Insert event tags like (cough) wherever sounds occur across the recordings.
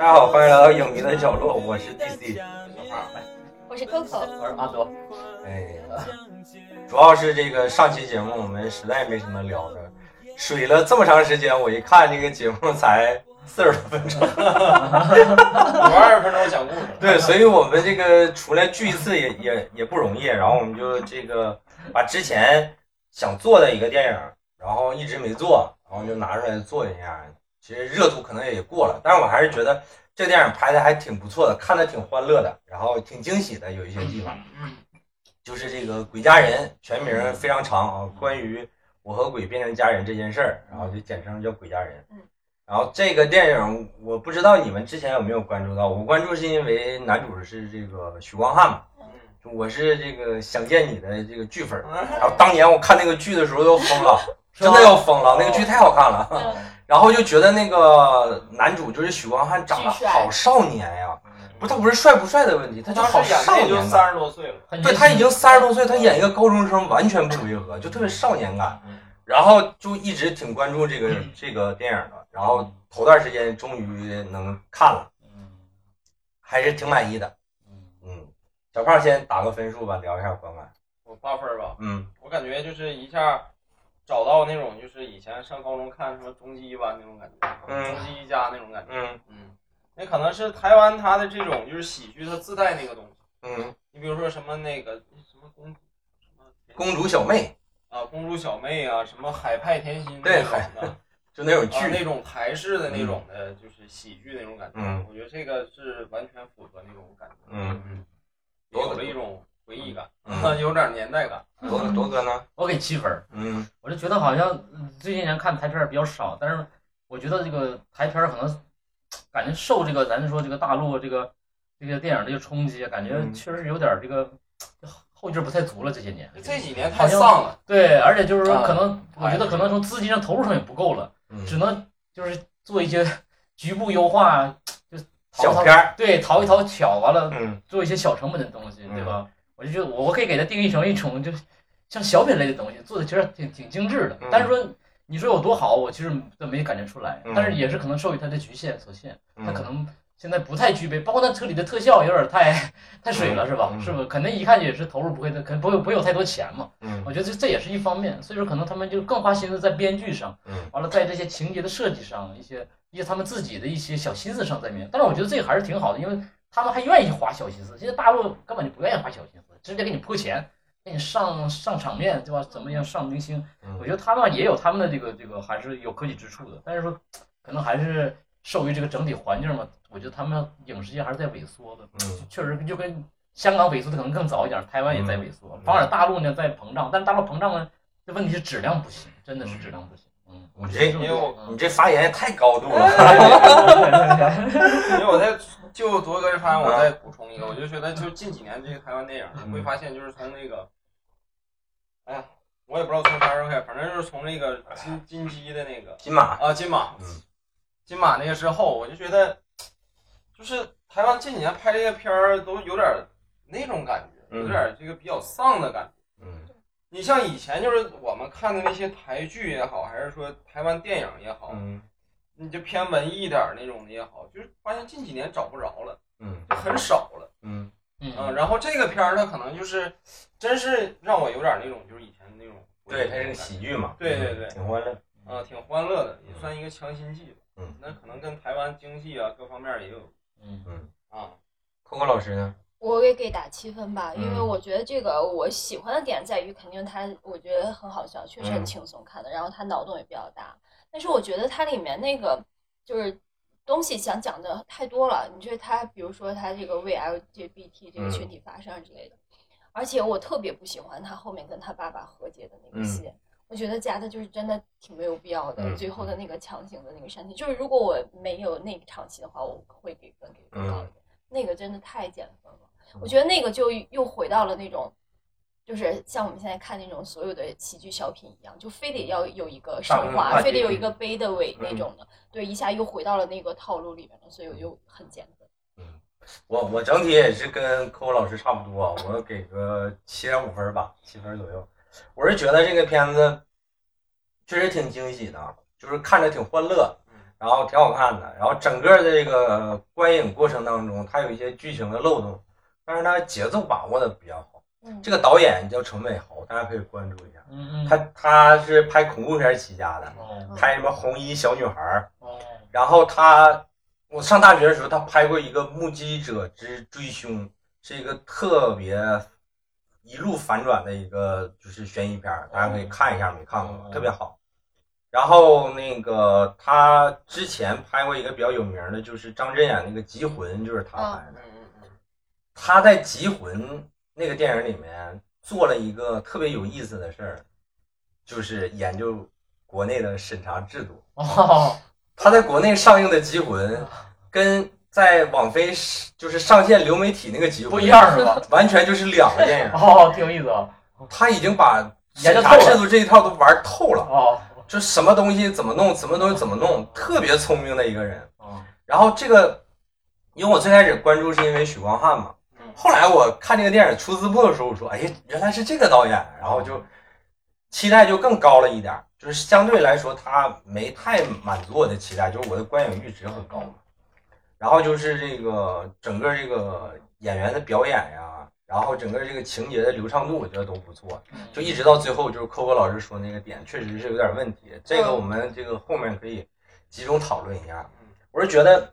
大家好，欢迎来到影迷的角落，我是 DC 小胖。我是 Coco，我是阿多。哎，主要是这个上期节目我们实在没什么聊的，水了这么长时间，我一看这个节目才四十多分钟，五二十分钟讲故事。对，所以我们这个出来聚一次也也也不容易，然后我们就这个把之前想做的一个电影，然后一直没做，然后就拿出来做一下。其实热度可能也过了，但是我还是觉得这个电影拍的还挺不错的，看的挺欢乐的，然后挺惊喜的，有一些地方。就是这个《鬼家人》全名非常长啊，关于我和鬼变成家人这件事儿，然后就简称叫《鬼家人》。嗯。然后这个电影我不知道你们之前有没有关注到，我关注是因为男主是这个许光汉嘛。嗯。我是这个想见你的这个剧粉，(laughs) 然后当年我看那个剧的时候都疯了，(laughs) 真的要疯了，那个剧太好看了。(laughs) 然后就觉得那个男主就是许光汉长得好少年呀，不，他不是帅不帅的问题，他就好少年就三十多岁了，对他已经三十多岁，他演一个高中生完全不违和，就特别少年感。然后就一直挺关注这个这个电影的，然后头段时间终于能看了，还是挺满意的。嗯，小胖先打个分数吧，聊一下观感。我八分吧。嗯，我感觉就是一下。找到那种就是以前上高中看什么终极一班那种感觉，终极一家那种感觉，嗯。嗯，那可能是台湾它的这种就是喜剧它自带那个东西，嗯，你比如说什么那个什么公什么公主小妹啊，公主小妹啊，什么海派甜心对种的，(laughs) 就那种剧那种台式的那种的，就是喜剧那种感觉，我觉得这个是完全符合那种感觉，嗯。嗯，有了一种。回忆感，(laughs) 有点年代感。多多哥呢？我给七分。嗯，我就觉得好像这些年看台片比较少，但是我觉得这个台片可能感觉受这个咱说这个大陆这个这个电影这个冲击，感觉确实有点这个后劲不太足了。这些年这几年太丧了。对，而且就是说，可能我觉得可能从资金上投入上也不够了，只能就是做一些 (laughs) 局部优化，就小片对，淘一淘巧完了，做一些小成本的东西，对吧？我就觉得我我可以给它定义成一种就像小品类的东西，做的其实挺挺精致的。但是说你说有多好，我其实都没感觉出来。但是也是可能受于它的局限所限，它可能现在不太具备。包括那车里的特效有点太太水了，是吧？是不？可能一看也是投入不会的，肯不会不会有太多钱嘛。我觉得这这也是一方面。所以说可能他们就更花心思在编剧上，完了在这些情节的设计上，一些一些他们自己的一些小心思上在面。但是我觉得这个还是挺好的，因为他们还愿意花小心思。现在大陆根本就不愿意花小心思。直接给你铺钱，给你上上场面，对吧？怎么样上明星？我觉得他们也有他们的这个这个还是有可取之处的。但是说，可能还是受于这个整体环境嘛，我觉得他们影视界还是在萎缩的。嗯，确实就跟香港萎缩的可能更早一点，台湾也在萎缩，反而大陆呢在膨胀。但是大陆膨胀呢，这问题是质量不行，真的是质量不行。嗯，你这你这发言也太高度了。(laughs) (laughs) (laughs) 因为我在。就铎哥这发言，我再补充一个，我就觉得，就近几年这个台湾电影，你会发现，就是从那个，哎呀，我也不知道从啥时候开始，反正就是从那个金金鸡的那个金马啊，金马，金马那个之后，我就觉得，就是台湾近几年拍这些片儿都有点那种感觉，有点这个比较丧的感觉。嗯，你像以前就是我们看的那些台剧也好，还是说台湾电影也好。你就偏文艺一点那种的也好，就是发现近几年找不着了，嗯，就很少了，嗯嗯，然后这个片儿它可能就是，真是让我有点那种就是以前那种，对，它是个喜剧嘛，对对对，挺欢乐，啊，挺欢乐的，也算一个强心剂嗯，那可能跟台湾经济啊各方面也有，嗯嗯啊，扣扣老师呢？我也给打七分吧，因为我觉得这个我喜欢的点在于，肯定他我觉得很好笑，确实很轻松看的，然后他脑洞也比较大。但是我觉得它里面那个就是东西想讲的太多了。你觉得它，比如说它这个为 LGBT 这个群体发声之类的，而且我特别不喜欢他后面跟他爸爸和解的那个戏，我觉得加的就是真的挺没有必要的。最后的那个强行的那个删减，就是如果我没有那场戏的话，我会给分给更高一点。那个真的太减分了，我觉得那个就又回到了那种。就是像我们现在看那种所有的喜剧小品一样，就非得要有一个升华，非得有一个悲的尾那种的，对，一下又回到了那个套路里面了，所以我就很减分。嗯，我我整体也是跟柯柯老师差不多，我给个七点五分吧，七分左右。我是觉得这个片子确实挺惊喜的，就是看着挺欢乐，然后挺好看的，然后整个的这个观影过程当中，它有一些剧情的漏洞，但是它节奏把握的比较好。嗯这个导演叫陈伟豪，大家可以关注一下。嗯嗯，他他是拍恐怖片起家的，哦拍什么红衣小女孩儿，哦然后他我上大学的时候，他拍过一个《目击者之追凶》，是一个特别一路反转的一个就是悬疑片儿，大家可以看一下，没看过特别好。然后那个他之前拍过一个比较有名的，就是张震演那个《缉魂》，就是他拍的。嗯嗯他在《缉魂》那个电影里面做了一个特别有意思的事儿，就是研究国内的审查制度。哦，(laughs) 他在国内上映的《缉魂》，跟在网飞就是上线流媒体那个《缉魂》不一样是吧？完全就是两个电影。(laughs) 哦，挺有意思啊。他已经把审查制度这一套都玩透了，哦就什么东西怎么弄，什么东西怎么弄，特别聪明的一个人。哦然后这个，因为我最开始关注是因为许光汉嘛，嗯后来我看这个电影出字幕的时候，我说，哎呀，原来是这个导演，然后就期待就更高了一点儿，就是相对来说他没太满足我的期待，就是我的观影阈值很高嘛。然后就是这个整个这个演员的表演呀，然后整个这个情节的流畅度，我觉得都不错。就一直到最后，就是扣扣老师说那个点，确实是有点问题。这个我们这个后面可以集中讨论一下。我是觉得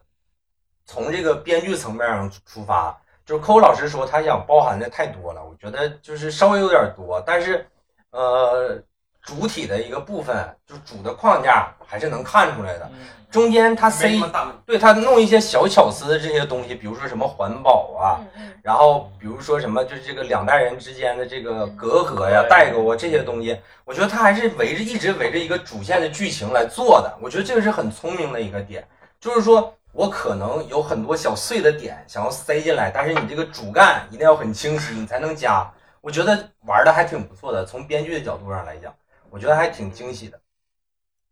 从这个编剧层面上出发，就是扣扣老师说他想包含的太多了，我觉得就是稍微有点多，但是呃，主体的一个部分，就主的框架还是能看出来的。嗯中间他没塞什么大问题。对他弄一些小巧思的这些东西，比如说什么环保啊，然后比如说什么，就是这个两代人之间的这个隔阂呀、对代沟啊这些东西，我觉得他还是围着一直围着一个主线的剧情来做的。我觉得这个是很聪明的一个点，就是说我可能有很多小碎的点想要塞进来，但是你这个主干一定要很清晰，你才能加。我觉得玩的还挺不错的，从编剧的角度上来讲，我觉得还挺惊喜的。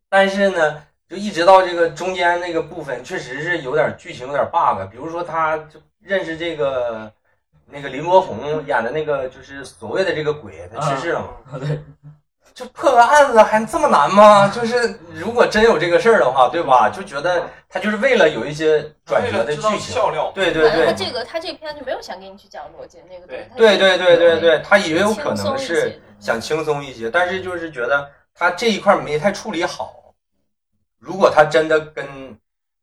但是呢，就一直到这个中间那个部分，确实是有点剧情有点 bug。比如说，他就认识这个那个林柏宏演的那个，就是所谓的这个鬼，他去世了嘛。啊对，就破个案子还这么难吗？就是如果真有这个事儿的话，对吧？就觉得他就是为了有一些转折的剧情。笑料，对对对他这个他这个片就没有想给你去讲逻辑那个东西，对对对对对，他也有可能是想轻松一些，但是就是觉得他这一块没太处理好。如果他真的跟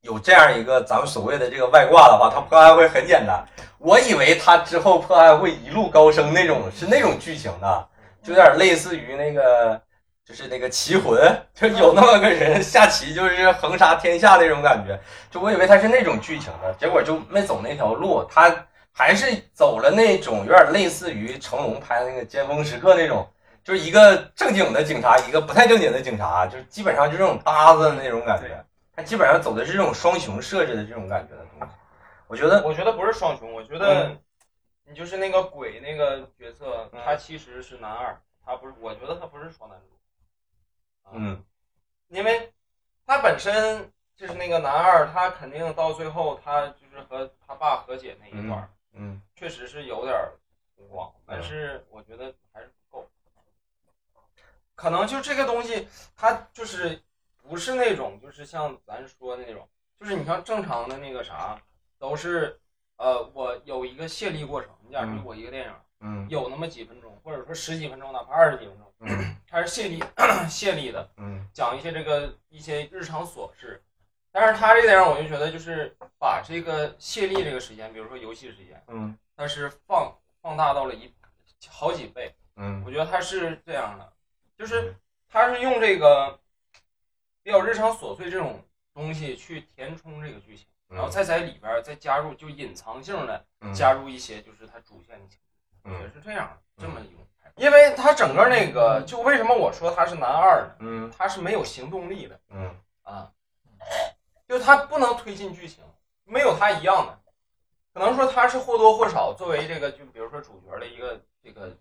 有这样一个咱们所谓的这个外挂的话，他破案会很简单。我以为他之后破案会一路高升那种，是那种剧情的，就有点类似于那个，就是那个棋魂，(laughs) 就有那么个人下棋就是横杀天下那种感觉。就我以为他是那种剧情的，结果就没走那条路，他还是走了那种有点类似于成龙拍的那个《尖峰时刻》那种。就是一个正经的警察，一个不太正经的警察，就是基本上就这种搭子的那种感觉。他基本上走的是这种双雄设置的这种感觉的东西。我觉得，我觉得不是双雄，我觉得你就是那个鬼那个角色，嗯他其实是男二，他不是，我觉得他不是双男主。啊，嗯因为他本身就是那个男二，他肯定到最后他就是和他爸和解那一段儿，嗯确实是有点儿粗犷，但是我觉得还是不够。可能就这个东西，他就是不是那种就是像咱说的那种，就是你像正常的那个啥，都是呃，我有一个泄力过程。你假如嗯我一个电影嗯有那么几分钟，或者说十几分钟，哪怕二十几分钟，嗯 (clears throat) 它是泄力泄力的，嗯讲一些这个一些日常琐事。但是他这个电影，我就觉得就是把这个泄力这个时间，比如说游戏时间，嗯它是放放大到了一好几倍。嗯我觉得他是这样的，就是他是用这个比较日常琐碎这种东西去填充这个剧情，嗯，然后再在里边儿再加入就隐藏性的嗯加入一些就是它主线的情节，我觉得嗯是这样这么一种。因为他整个那个，就为什么我说他是男二呢？嗯他是没有行动力的嗯啊，就他不能推进剧情，没有他一样的。可能说他是或多或少作为这个，就比如说主角的一个这个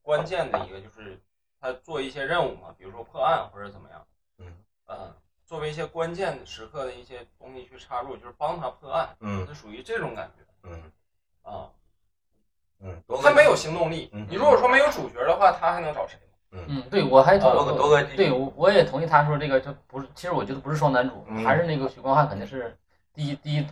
关键的一个，就是他做一些任务嘛，比如说破案或者怎么样，嗯呃，作为一些关键时刻的一些东西去插入，就是帮他破案，嗯是属于这种感觉嗯啊。嗯，多他没有行动力嗯。你如果说没有主角的话，他还能找谁？嗯，对，我还同多个多个对，我我也同意他说这个，就不是，其实我觉得不是双男主，还是那个许光汉肯定是第一第一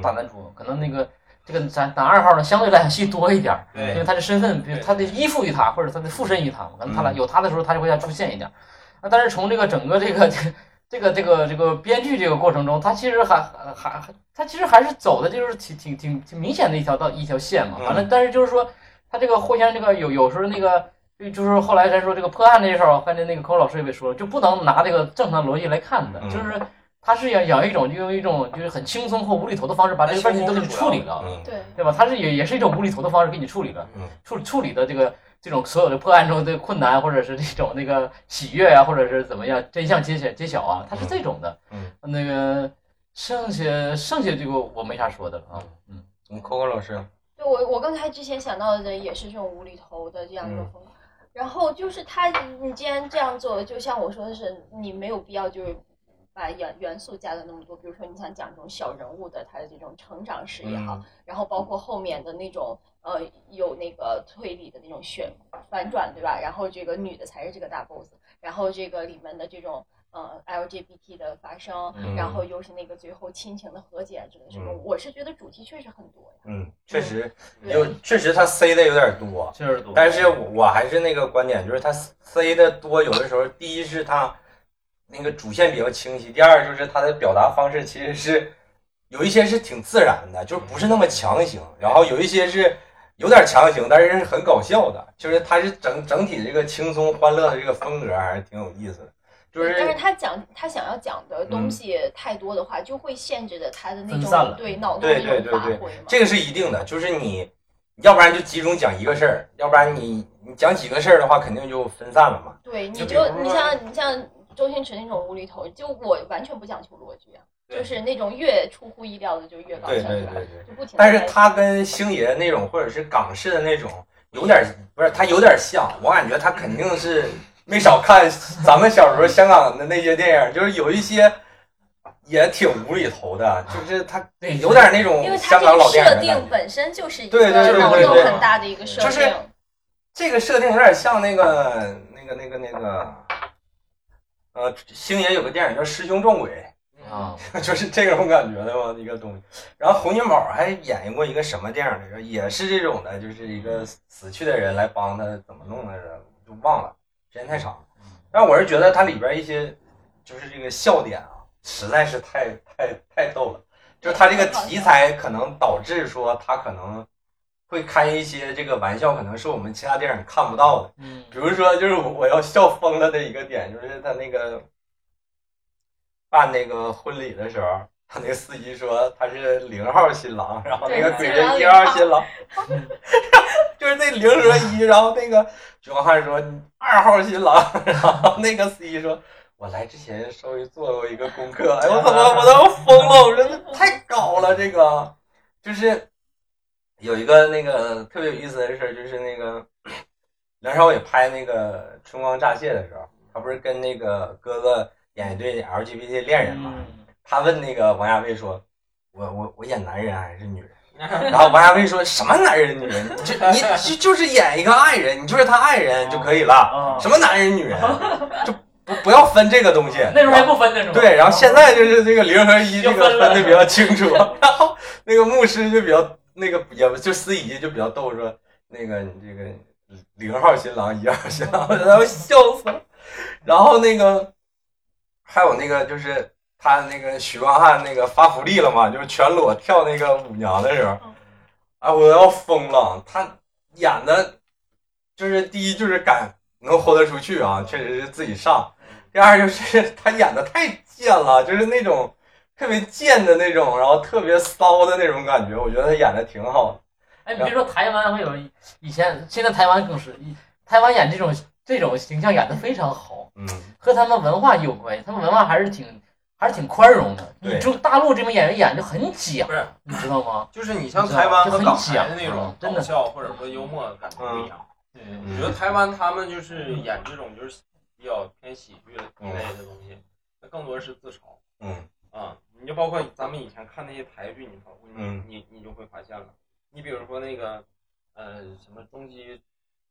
大男主，可能那个这个咱男二号呢相对来讲戏多一点，因为他的身份，比如他的依附于他，或者他的附身于他，可能他俩有他的时候他就会再出现一点。那但是从这个整个这个这个这个这个编剧这个过程中，他其实还还他其实还是走的就是挺挺挺挺明显的一条道一条线嘛。反正但是就是说他这个互相这个有有时候那个。就是后来咱说这个破案这一候，刚才那个寇老师也被说了，就不能拿这个正常逻辑来看的，就是他是要养一种，就用一种就是很轻松或无厘头的方式把这个问题都给你处理了，对对吧？他是也也是一种无厘头的方式给你处理了，处处理的这个这种所有的破案中的困难，或者是这种那个喜悦啊，或者是怎么样真相揭晓揭晓啊，它是这种的。嗯，那个剩下剩下这个我没啥说的了啊。嗯，们扣扣老师，对我我刚才之前想到的也是这种无厘头的这样一个风格。然后就是他，你既然这样做，就像我说的是，你没有必要就是把元元素加的那么多。比如说，你想讲这种小人物的他的这种成长史也好，然后包括后面的那种呃有那个推理的那种旋反转，对吧？然后这个女的才是这个大 boss，然后这个里面的这种。呃，LGBT 的发生，然后又是那个最后亲情的和解之类什么，我是觉得主题确实很多呀。嗯，确实，就确实他塞的有点多，确实多。但是我还是那个观点，就是他塞的多，有的时候，第一是他那个主线比较清晰，第二就是他的表达方式其实是有一些是挺自然的，就不是那么强行，然后有一些是有点强行，但是是很搞笑的，就是他是整整体这个轻松欢乐的这个风格还是挺有意思的。就是但是他讲他想要讲的东西太多的话，就会限制着他的那种对脑洞的那种发挥这个是一定的，就是你要不然就集中讲一个事儿，要不然你你讲几个事儿的话，肯定就分散了嘛。对，你就你像你像周星驰那种无厘头，就我完全不讲求逻辑啊，就是那种越出乎意料的就越搞笑，对对对就不停。但是他跟星爷那种或者是港式的那种有点不是他有点像，我感觉他肯定是。(laughs) 没少看咱们小时候香港的那些电影，就是有一些也挺无厘头的，就是他有点那种香港老电影。设定本身就是一个脑洞很大的一个设定。就是这个设定有点像那个那个那个那个，呃，星爷有个电影叫《师兄撞鬼》啊，(laughs) 就是这种感觉的嘛一个东西。然后洪金宝还演过一个什么电影来着？也是这种的，就是一个死去的人来帮他怎么弄来着，就忘了。时间太长，但我是觉得它里边一些就是这个笑点啊，实在是太太太逗了。就是它这个题材可能导致说它可能会开一些这个玩笑，可能是我们其他电影看不到的。嗯，比如说就是我要笑疯了的一个点，就是他那个办那个婚礼的时候，他 (laughs) 那个司仪说他是零号新郎，然后那个鬼人一号新郎。(laughs) 就是那零和一，然后那个徐光汉说二号新郎，然后那个司机说，我来之前稍微做过一个功课，哎我怎么我都要疯了，我说这太搞了，这个就是有一个那个特别有意思的事儿，就是那个 (clears throat) 梁朝伟拍那个春光乍泄的时候，他不是跟那个哥哥演一对 LGBT 恋人嘛，他问那个王家卫说，我我我演男人还是女人？(laughs) 然后王家卫说什么男人女人，就你就就是演一个爱人，你就是他爱人就可以了。什么男人女人，(laughs) 就不不要分这个东西。那时候还不分的是吗？对，然后现在就是这个零和一这个分的比较清楚。(laughs) 然后那个牧师就比较那个，也就司仪就比较逗，说那个你这个零号新郎一号新郎，然后笑死了。然后那个还有那个就是。他那个许光汉那个发福利了嘛，就是全裸跳那个舞娘的时候，啊，我要疯了！他演的，就是第一就是敢能豁得出去啊，确实是自己上；第二就是他演的太贱了，就是那种特别贱的那种，然后特别骚的那种感觉，我觉得他演的挺好的。哎，比如说台湾会有以前，现在台湾更是，台湾演这种这种形象演的非常好，嗯，和他们文化有关系，他们文化还是挺。还是挺宽容的，你就大陆这边演员演就很假，不是你知道吗？就是你像台湾和港台的那种搞笑或者说幽默感不一样。对，我觉得台湾他们就是演这种就是比较偏喜剧一类的东西，那更多是自嘲。嗯啊，你就包括咱们以前看那些台剧，你你你你就会发现了。你比如说那个呃什么终极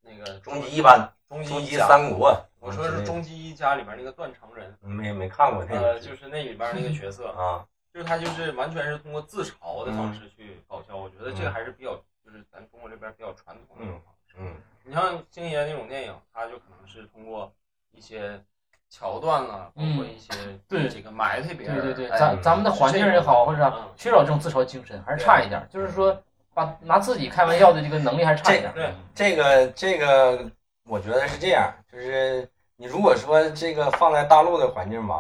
那个终极一班、终终极极一家，三国，我说的是终极一家里边那个断肠人，没没看过那呃，个就是那里边那个角色，(laughs) 啊，就是他就是完全是通过自嘲的方式去搞笑，我觉得这个嗯还是比较就是咱中国这边比较传统的一种方式。嗯你像星爷那种电影，他就可能是通过一些桥段了，包括一些对这个埋汰别人，对对对，哎咱咱们的环境也好，或者啥嗯缺少这种自嘲精神，还是差一点。就是说，把拿自己开玩笑的这个能力还是差一点。对这个这个，我觉得是这样，就是你如果说这个放在大陆的环境吧，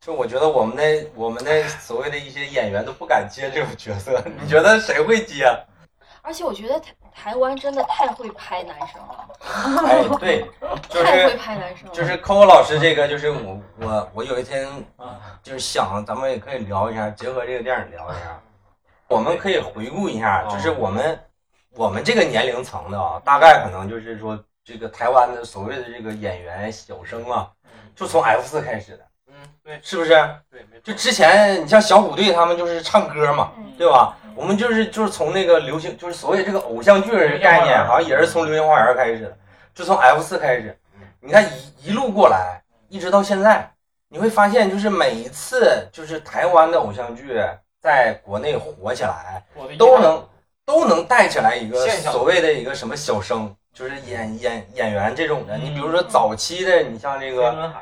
就我觉得我们的我们的所谓的一些演员都不敢接这种角色，你觉得谁会接？(laughs) 而且我觉得台台湾真的太会拍男生了，哎，对，(laughs) 就太会是拍男生了。就是 Coco 老师这个，就是我我我有一天啊，就是想，咱们也可以聊一下，结合这个电影聊一下，我们可以回顾一下，就是我们我们这个年龄层的啊，大概可能就是说这个台湾的所谓的这个演员小生啊，就从 F 四开始的，嗯，对是不是？对，没错。就之前你像小虎队他们就是唱歌嘛，嗯。对吧？我们就是就是从那个流行，就是所谓这个偶像剧的概念，好像也是从《流星花园》开始的，就从 F 四开始。你看一一路过来，一直到现在，你会发现，就是每一次就是台湾的偶像剧在国内火起来，都能都能带起来一个所谓的一个什么小生，就是演演演员这种的。你比如说早期的，你像这个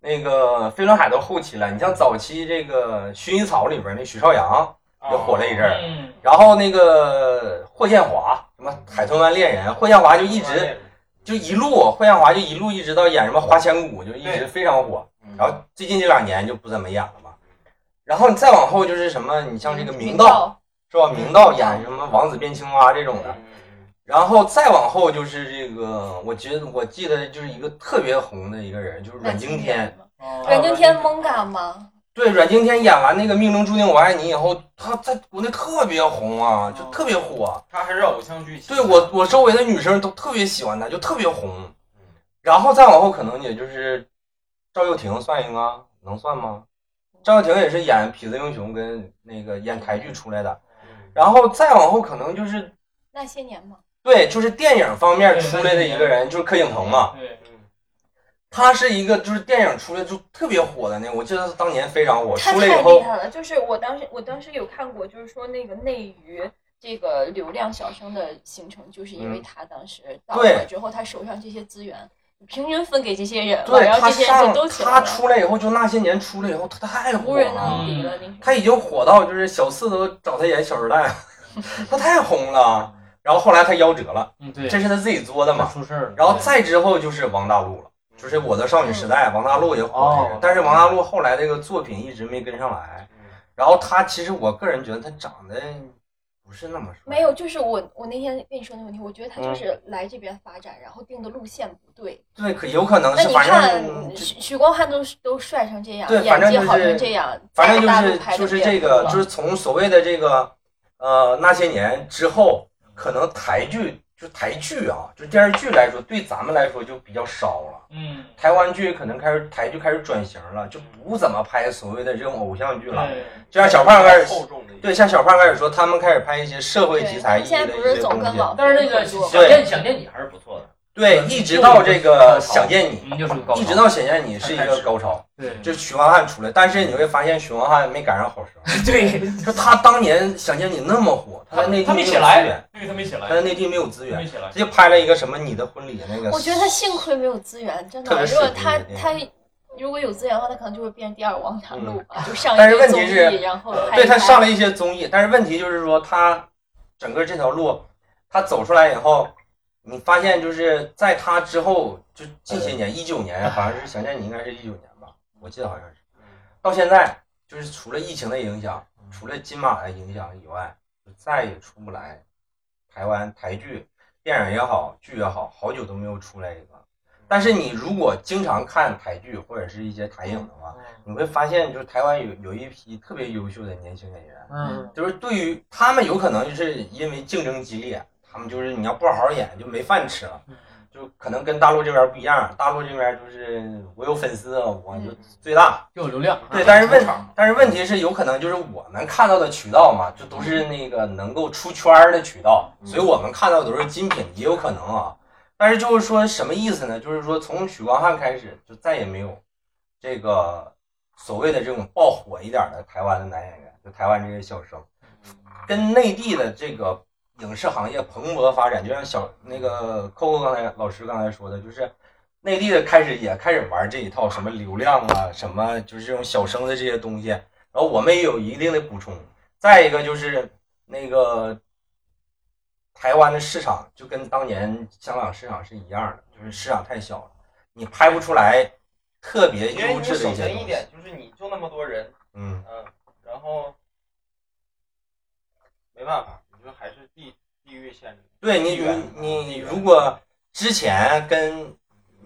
那个飞轮海到后期了，你像早期这个薰衣草里边那许绍洋也火了一阵儿，嗯，然后那个霍建华什么海豚湾恋人，霍建华就一直就一路，霍建华就一路一直到演什么花千骨，就一直非常火。嗯然后最近这两年就不怎么演了吧。然后你再往后就是什么，你像这个明道道，是吧？明道演什么王子变青蛙这种的。嗯然后再往后就是这个，我觉得我记得就是一个特别红的一个人，就是阮经天。哦阮经天懵嘎吗？对，阮经天演完那个《命中注定我爱你》以后，他在国内特别红啊，就特别火。他还是偶像剧，对我，我周围的女生都特别喜欢他，就特别红。然后再往后，可能也就是赵又廷算一个，能算吗？赵又廷也是演《痞子英雄》跟那个演台剧出来的。嗯然后再往后，可能就是那些年嘛，对，就是电影方面出来的一个人，就是柯景腾嘛。对，嗯他是一个就是电影出来就特别火的那个，我记得他当年非常火，出来以后，太厉害了。就是我当时我当时有看过，就是说那个内娱这个流量小生的形成，就是因为嗯他当时到对了之后，他手上这些资源平均分给这些人了，对他然后这些人上就都起来他，出来以后，就那些年出来以后，他太火无人了。能敌了。那他已经火到就是小四都找他演《小时代》，(laughs) 他太红了。然后后来他夭折了，嗯对，这是他自己作的嘛。出事儿了。然后再之后就是王大陆了，就是《我的少女时代》，王大陆也火但是王大陆后来这个作品一直没跟上来。然后他其实我个人觉得他长得不是那么说，没有，就是我我那天跟你说那个问题，我觉得他嗯就是来这边发展，然后定的路线不对。对，可有可能是，那你看许许光汉都都帅成这样，对反正就是演技好成这样，反正就在大陆是拍的就是这个，就是从所谓的这个呃那些年之后，可能台剧就台剧啊，就电视剧来说，对咱们来说就比较少了。嗯，台湾剧可能开始台剧开始转型了，就不怎么拍所谓的这种偶像剧了。对，就像小胖开始，对，像小胖开始说，他们开始拍一些社会题材意义的一不是总些东西。但是那个想见想见你还是不错的，对，一直到这个想见你，一直到想见你是一个高潮，对，就是许光汉出来，但是你会发现许光汉没赶上好时候。对，就他当年想见你那么火，他在内地没有资起来源，，对他没起来，他在内地没有资源，没起来他，就拍了一个什么你的婚礼那个。我觉得他幸亏没有资源，真的。如果他他如果有资源的话，他可能就会变第二王大陆吧，就上嗯但是一个综问题是艺，然后拍对他上了一些综艺，但是问题就是说他整个这条路，他走出来以后，你发现就是在他之后，就近些年，一九年 (laughs) 好像是想见你，应该是一九年吧，我记得好像是。到现在，就是除了疫情的影响，除了金马的影响以外，就再也出不来台湾台剧、电影也好，剧也好，好久都没有出来一个。但是你如果经常看台剧或者是一些台影的话，你会发现，就是台湾有有一批特别优秀的年轻演员，嗯，就是对于他们有可能就是因为竞争激烈，他们就是你要不好好演就没饭吃了，就可能跟大陆这边不一样，大陆这边就是我有粉丝，我就最大。又有流量，对，但是问但是问题是有可能就是我们看到的渠道嘛，就都是那个能够出圈儿的渠道，所以我们看到的都是精品，也有可能啊。但是就是说什么意思呢？就是说从许光汉开始就再也没有这个所谓的这种爆火一点的台湾的男演员，就台湾这些小生，跟内地的这个影视行业蓬勃发展，就像小那个 Coco 刚才老师刚才说的，就是内地的开始也开始玩这一套什么流量啊，什么就是这种小生的这些东西，然后我们也有一定的补充。再一个就是那个。台湾的市场就跟当年香港市场是一样的，就是市场太小了，你拍不出来特别优质的一些东西。一点就是你就那么多人，嗯嗯，然后没办法，你说还是地地域限制。对你，你你如果之前跟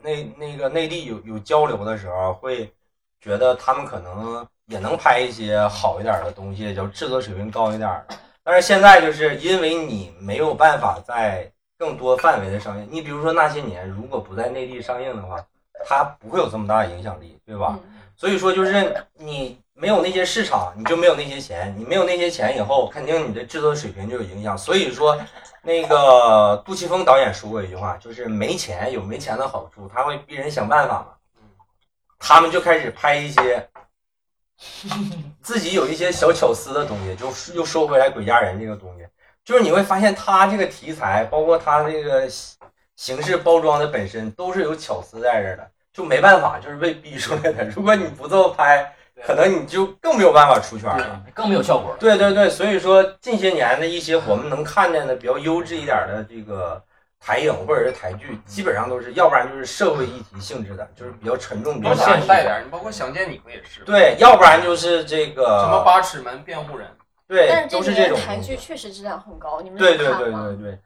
那那个内地有有交流的时候，会觉得他们可能也能拍一些好一点的东西，就制作水平高一点的。但是现在就是因为你没有办法在更多范围的上映，你比如说那些年如果不在内地上映的话，它不会有这么大的影响力，对吧？所以说就是你没有那些市场，你就没有那些钱，你没有那些钱以后，肯定你的制作水平就有影响。所以说，那个杜琪峰导演说过一句话，就是没钱有没钱的好处，他会逼人想办法嘛。他们就开始拍一些。自己有一些小巧思的东西，就又说回来《鬼家人》这个东西，就是你会发现他这个题材，包括他这个形式包装的本身，都是有巧思在这儿的，就没办法，就是被逼出来的。如果你不这么拍，可能你就更没有办法出圈了，更没有效果。对对对，所以说近些年的一些我们能看见的比较优质一点的这个。台影或者是台剧，基本上都是，要不然就是社会议题性质的，就是比较沉重、比较现代点。你包括《想见你》不也是？对，要不然就是这个什么《八尺门辩护人》。对，但是都是这种台剧确实质量很高，你们对对对对对。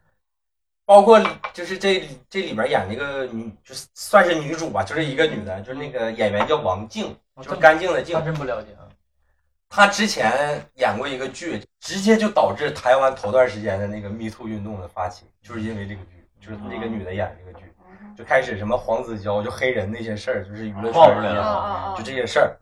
包括就是这这里边演那个女，就是算是女主吧，就是一个女的，就是那个演员叫王静，就是干净的净。他真不了解啊。他之前演过一个剧，直接就导致台湾头段时间的那个 Me Too 运动的发起，就是因为这个剧。就是那个女的演这个剧，就开始什么黄子佼就黑人那些事儿，就是娱乐圈里面就这些事儿。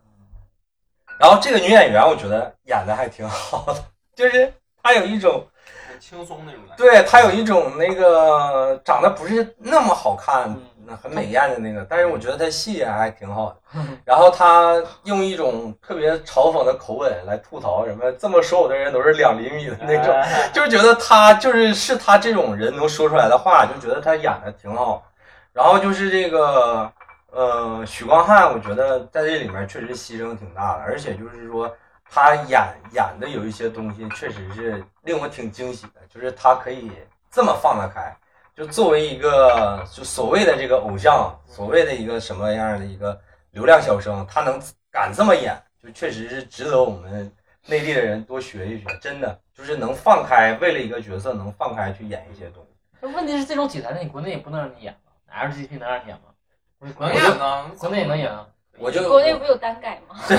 然后这个女演员我觉得演的还挺好的，就是她有一种很轻松那种感觉，对她有一种那个长得不是那么好看。很美艳的那个，但是我觉得他戏也还挺好的。(laughs) 然后他用一种特别嘲讽的口吻来吐槽什么，这么说我的人都是两厘米的那种，(laughs) 就是觉得他就是是他这种人能说出来的话，就觉得他演的挺好。然后就是这个，呃，许光汉，我觉得在这里面确实牺牲挺大的，而且就是说他演演的有一些东西，确实是令我挺惊喜的，就是他可以这么放得开。就作为一个就所谓的这个偶像，所谓的一个什么样的一个流量小生，他能敢这么演，就确实是值得我们内地的人多学一学。真的就是能放开，为了一个角色能放开去演一些东西。那问题是这种题材，你国内也不能让你演吗？LGP 能让你演吗？能演呢，国内也能演啊。我就国内不有单改吗？对。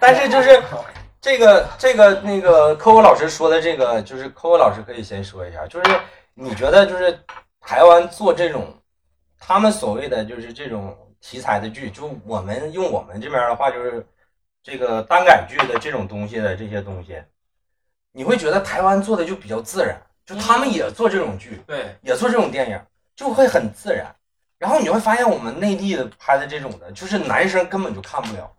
但是就是这个这个那个 Coco 老师说的这个，就是 Coco 老师可以先说一下，就是。你觉得就是台湾做这种，他们所谓的就是这种题材的剧，就我们用我们这边的话就是这个单改剧的这种东西的这些东西，你会觉得台湾做的就比较自然，就他们也做这种剧，对，也做这种电影，就会很自然。然后你会发现我们内地的拍的这种的，就是男生根本就看不了，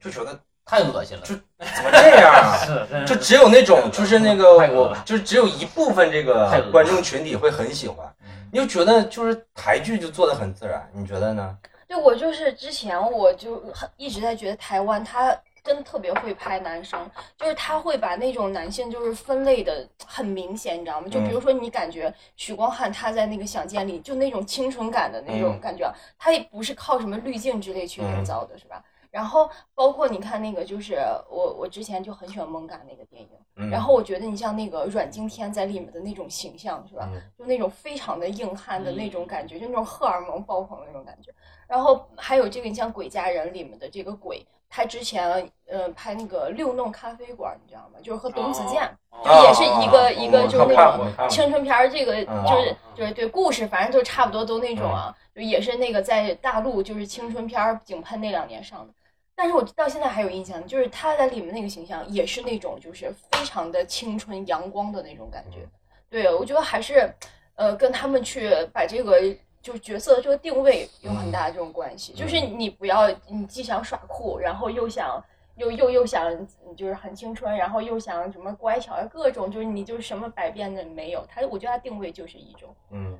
就觉得。太恶心了，就怎么这样啊？(laughs) 就只有那种，就是那个，我就是只有一部分这个观众群体会很喜欢。你就觉得就是台剧就做的很自然，你觉得呢？对，我就是之前我就很一直在觉得台湾他真的特别会拍男生，就是他会把那种男性就是分类的很明显，你知道吗？就比如说你感觉许光汉他在那个《想见》里就那种清纯感的那种感觉，他也不是靠什么滤镜之类去营造的，是吧？然后包括你看那个，就是我我之前就很喜欢《萌感》那个电影，然后我觉得你像那个阮经天在里面的那种形象是吧？就那种非常的硬汉的那种感觉，就那种荷尔蒙爆棚的那种感觉。然后还有这个，你像《鬼家人》里面的这个鬼，他之前呃拍那个《六弄咖啡馆》，你知道吗？就是和董子健，就也是一个一个就是那种青春片儿，这个就是就是对故事，反正就差不多都那种啊，就也是那个在大陆就是青春片儿井喷那两年上的。但是我到现在还有印象，就是他在里面那个形象也是那种就是非常的青春阳光的那种感觉。对，我觉得还是，呃，跟他们去把这个就是角色的这个定位有很大的这种关系。就是你不要，你既想耍酷，然后又想又又又想就是很青春，然后又想什么乖巧，各种就是你就是什么百变的没有。他我觉得他定位就是一种。嗯，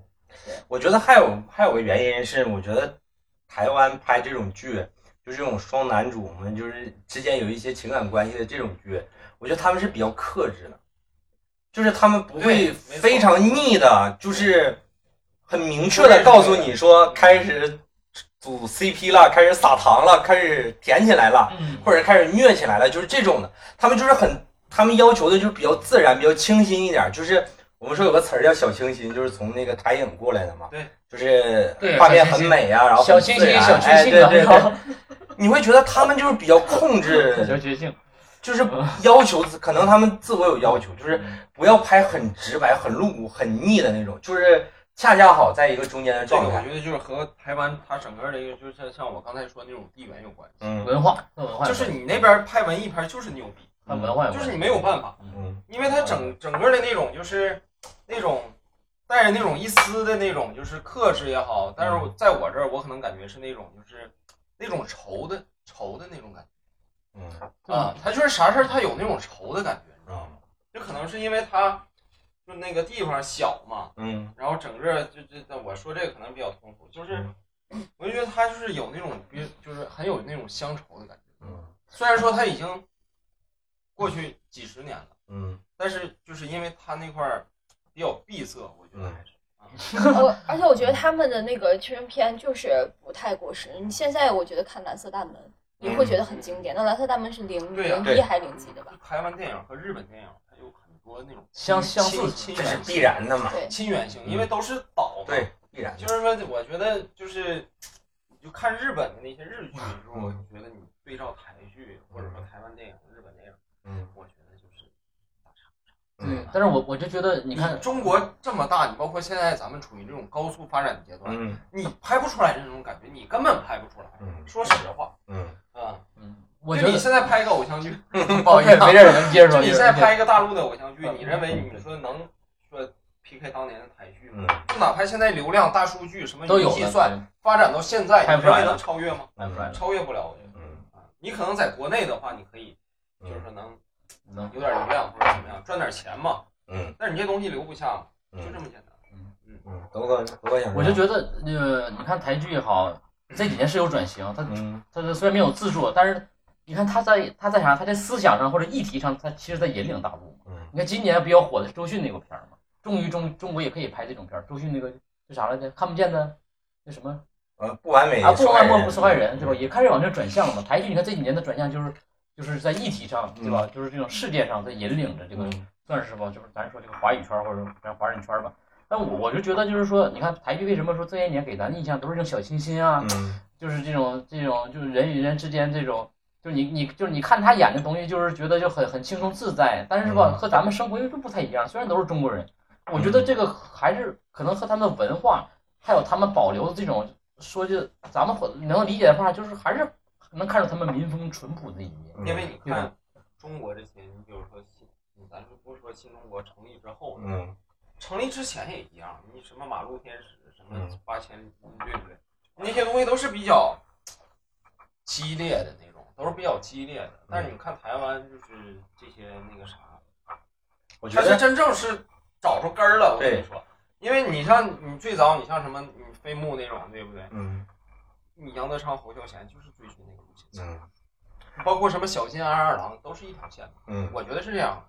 我觉得还有还有个原因是，我觉得台湾拍这种剧，就是这种双男主们就是之间有一些情感关系的这种剧，我觉得他们是比较克制的。就是他们不会非常腻的，就是很明确的告诉你说开始组 CP 了，开始撒糖了，开始甜起来了，或者开始虐起来了，就是这种的。他们就是很，他们要求的就是比较自然，比较清新一点。就是我们说有个词儿叫小清新，就是从那个台影过来的嘛。对，就是画面很美啊，然后小清新，小确幸。对对对，你会觉得他们就是比较控制。(laughs) 小确幸。就是要求，可能他们自我有要求，就是不要拍很直白、很露骨、很腻的那种，就是恰恰好在一个中间的状态。我觉得就是和台湾它整个的一个，就是像我刚才说那种地缘有关系。嗯，文化文化。就是你那边拍文艺片就是牛逼，它文化就是你没有办法。嗯，因为它整整个的那种就是那种带着那种一丝的那种就是克制也好，但是在我这儿我可能感觉是那种就是那种愁的愁的那种感觉。嗯啊，他就是啥事儿，他有那种愁的感觉，你知道吗？就可能是因为他就那个地方小嘛，嗯，然后整个就就，我说这个可能比较通俗，就是我就觉得他就是有那种，比就是很有那种乡愁的感觉，嗯，虽然说他已经过去几十年了，嗯，但是就是因为他那块儿比较闭塞，我觉得还是 (laughs) 我，而且我觉得他们的那个青春片就是不太过时。你现在我觉得看《蓝色大门》。你会觉得很经典。那蓝色大门是零零一还是零几的吧？台湾电影和日本电影它有很多那种相相似亲这是必然的嘛？亲缘性，因为都是岛。对，必然。就是说，我觉得就是，你就看日本的那些日剧的时候，我觉得你对照台剧或者说台湾电影、日本电影，嗯，我觉。对，但是我我就觉得，你看中国这么大，你包括现在咱们处于这种高速发展的阶段，嗯，你拍不出来这种感觉，你根本拍不出来。嗯，说实话，嗯。啊，嗯，就你现在拍一个偶像剧，(laughs) 不好意思，没人能接受。就你现在拍一个大陆的偶像剧，你认为你说能说 PK 当年的台剧吗？就哪怕现在流量、大数据什么云计算发展到现在，你认为能超越吗？超越不了，我觉得。嗯你可能在国内的话，你可以就是说能能有点流量或者怎么样，赚点钱嘛。嗯。但是你这东西留不下嘛，就这么简单。嗯嗯嗯。都哥，都哥想我就觉得那个，你看台剧也好。这几年是有转型，他他虽然没有自作，但是你看他在他在啥？他在思想上或者议题上，他其实在引领大陆。你看今年比较火的周迅那个片儿嘛，终于中中国也可以拍这种片儿。周迅那个是啥来着？看不见的那什么？呃，不完美啊，不完美不是坏人，对吧？也开始往这转向了嘛。台剧你看这几年的转向就是就是在议题上，对吧？就是这种世界上在引领着这个，算是吧？就是咱说这个华语圈或者咱华人圈吧。但我我就觉得，就是说，你看台剧为什么说这些年给咱印象都是这种小清新啊，就是这种这种，就是人与人之间这种，就你你就是你看他演的东西，就是觉得就很很轻松自在。但是吧，和咱们生活又不太一样。虽然都是中国人，我觉得这个还是可能和他们文化，还有他们保留的这种，说句咱们能理解的话，就是还是能看出他们民风淳朴的一面。因为你看中国这些，你比如说新，咱就不说新中国成立之后，嗯。成立之前也一样，你什么马路天使，什么八千，对不对？那些东西都是比较激烈的那种，都是比较激烈的。但是你看台湾，就是这些那个啥，我觉得是真正是找出根儿了。我跟你说，因为你像你最早，你像什么你飞木那种，对不对？嗯。你杨德昌、侯孝贤就是追寻那个路线。嗯。包括什么小金安二郎，都是一条线。嗯。我觉得是这样。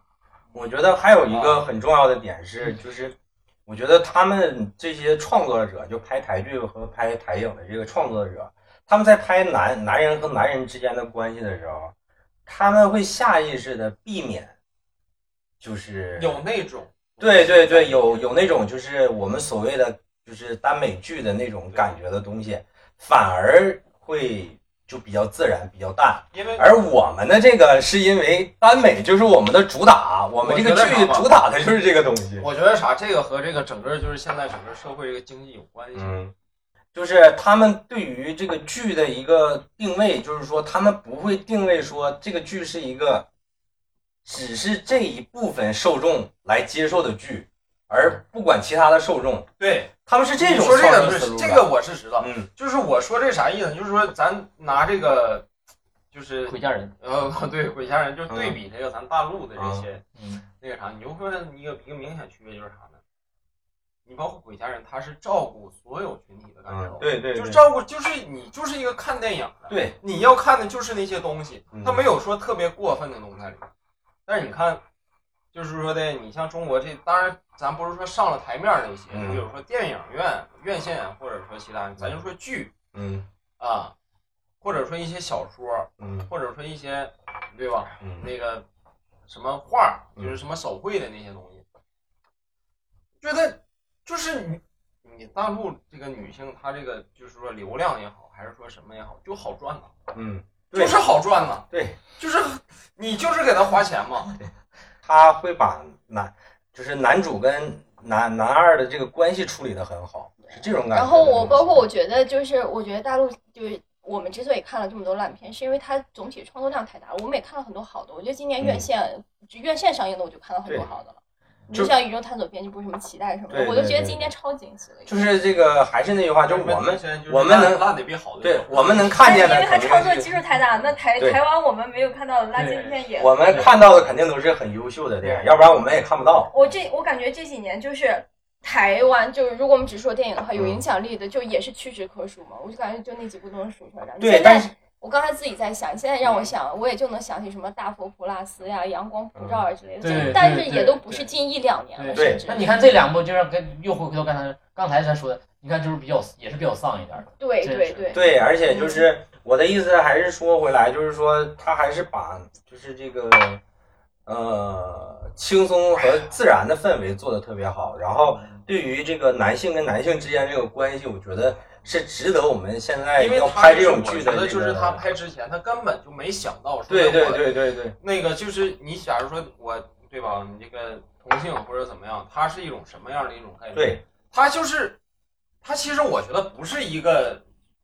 我觉得还有一个很重要的点是，就是我觉得他们这些创作者，就拍台剧和拍台影的这个创作者，他们在拍男男人和男人之间的关系的时候，他们会下意识的避免，就是有那种，对对对，有有那种就是我们所谓的就是耽美剧的那种感觉的东西，反而会。就比较自然，比较淡。因为而我们的这个是因为耽美就是我们的主打，我们这个剧主打的就是这个东西。我觉得啥，这个和这个整个就是现在整个社会这个经济有关系。嗯，就是他们对于这个剧的一个定位，就是说他们不会定位说这个剧是一个只是这一部分受众来接受的剧，而不管其他的受众，对，他们是这种说这个创作思路是这个我是知道，嗯就是我说这啥意思？就是说咱拿这个，就是鬼家人，呃，(laughs) 对鬼家人，就对比这个咱大陆的这些嗯，那个啥，你就会发现一个一个明显区别就是啥呢？你包括鬼家人，他是照顾所有群体的感受，嗯，对对，就是照顾，就是你就是一个看电影的，对，你要看的就是那些东西嗯，他没有说特别过分的东西在里面。但是你看，就是说的，你像中国这，当然咱不是说上了台面那些，嗯。比如说电影院、院线，或者说其他，咱就说剧嗯。啊，或者说一些小说，嗯。或者说一些，对吧？嗯。那个什么画，嗯就是什么手绘的那些东西，觉得就是你你大陆这个女性，她这个就是说流量也好，还是说什么也好，就好赚呐，嗯，就是好赚呐，对，就是你就是给她花钱嘛，他会把男就是男主跟男男二的这个关系处理的很好，是这种感觉。然后我包括我觉得就是我觉得大陆就是我们之所以看了这么多烂片，是因为它总体创作量太大了。我们也看了很多好的，我觉得今年院线、就院线上映的我就看了很多好的了。你就就像《宇宙探索片，就不是》什么期待什么的，我就觉得今年超惊喜了。就是这个还是那句话，就是我们我们能烂得比好的对我们能看见的因为它肯定是创作基数太大，那台台湾我们没有看到的垃圾片也。我们看到的肯定都是很优秀的电影，要不然我们也看不到。我这我感觉这几年就是台湾，就是如果我们只说电影的话，有嗯影响力的就也是屈指可数嘛。我就感觉就那几部都能数出来的。对，现在但是我刚才自己在想，现在让我想，我也就能想起什么《大佛普拉斯》呀、《阳光普照》啊之类的，但是也都不是近一两年了，对甚至。那你看这两部，就是跟又回头刚才刚才咱说的，你看就是比较也是比较丧一点的，对对对，对，而且就是我的意思还是说回来，就是说他还是把就是这个呃轻松和自然的氛围做的特别好，然后对于这个男性跟男性之间这个关系，我觉得是值得我们现在要拍这种剧我觉得就是他。拍之前，他根本就没想到说对对我对对对，那个就是你，假如说我对吧，你这个同性或者怎么样，它是一种什么样的一种概念？对，它就是，它其实我觉得不是一个，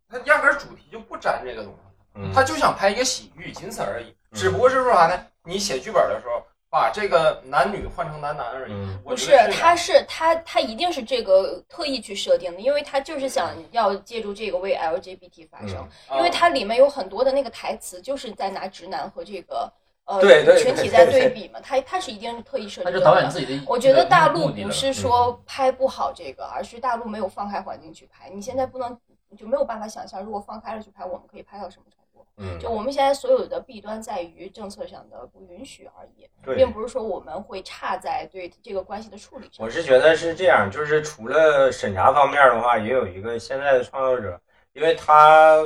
它压根儿主题就不沾这个东西，嗯，他就想拍一个喜剧，仅此而已。只不过是说啥呢？你写剧本的时候，把这个男女换成男男而已。嗯不是他是他他一定是这个特意去设定的，因为他就是想要借助这个为 LGBT 发声，嗯因为它里面有很多的那个台词就是在拿直男和这个呃对对对群体在对对比嘛，他他是一定特意设那定的。是导演自己的。我觉得大陆不是说拍不好这个，而是大陆没有放开环境去拍。你现在不能就没有办法想象，如果放开了去拍，我们可以拍到什么程度。嗯，就我们现在所有的弊端在于政策上的不允许而已，并不是说我们会差在对这个关系的处理上。我是觉得是这样，就是除了审查方面的话，也有一个现在的创作者，因为他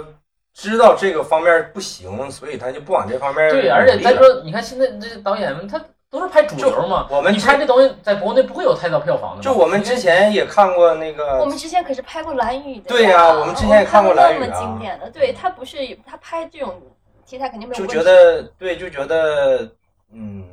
知道这个方面不行，所以他就不往这方面对，而且再说，你看现在这些导演们，他都是拍主流嘛。我们你拍这东西在国内不会有太高票房的。就我们之前也看过那个我们之前可是拍过蓝雨的，对呀我们之前也看过蓝雨啊那么经典的，对他不是他拍这种题材肯定没有就。觉得对，就觉得嗯，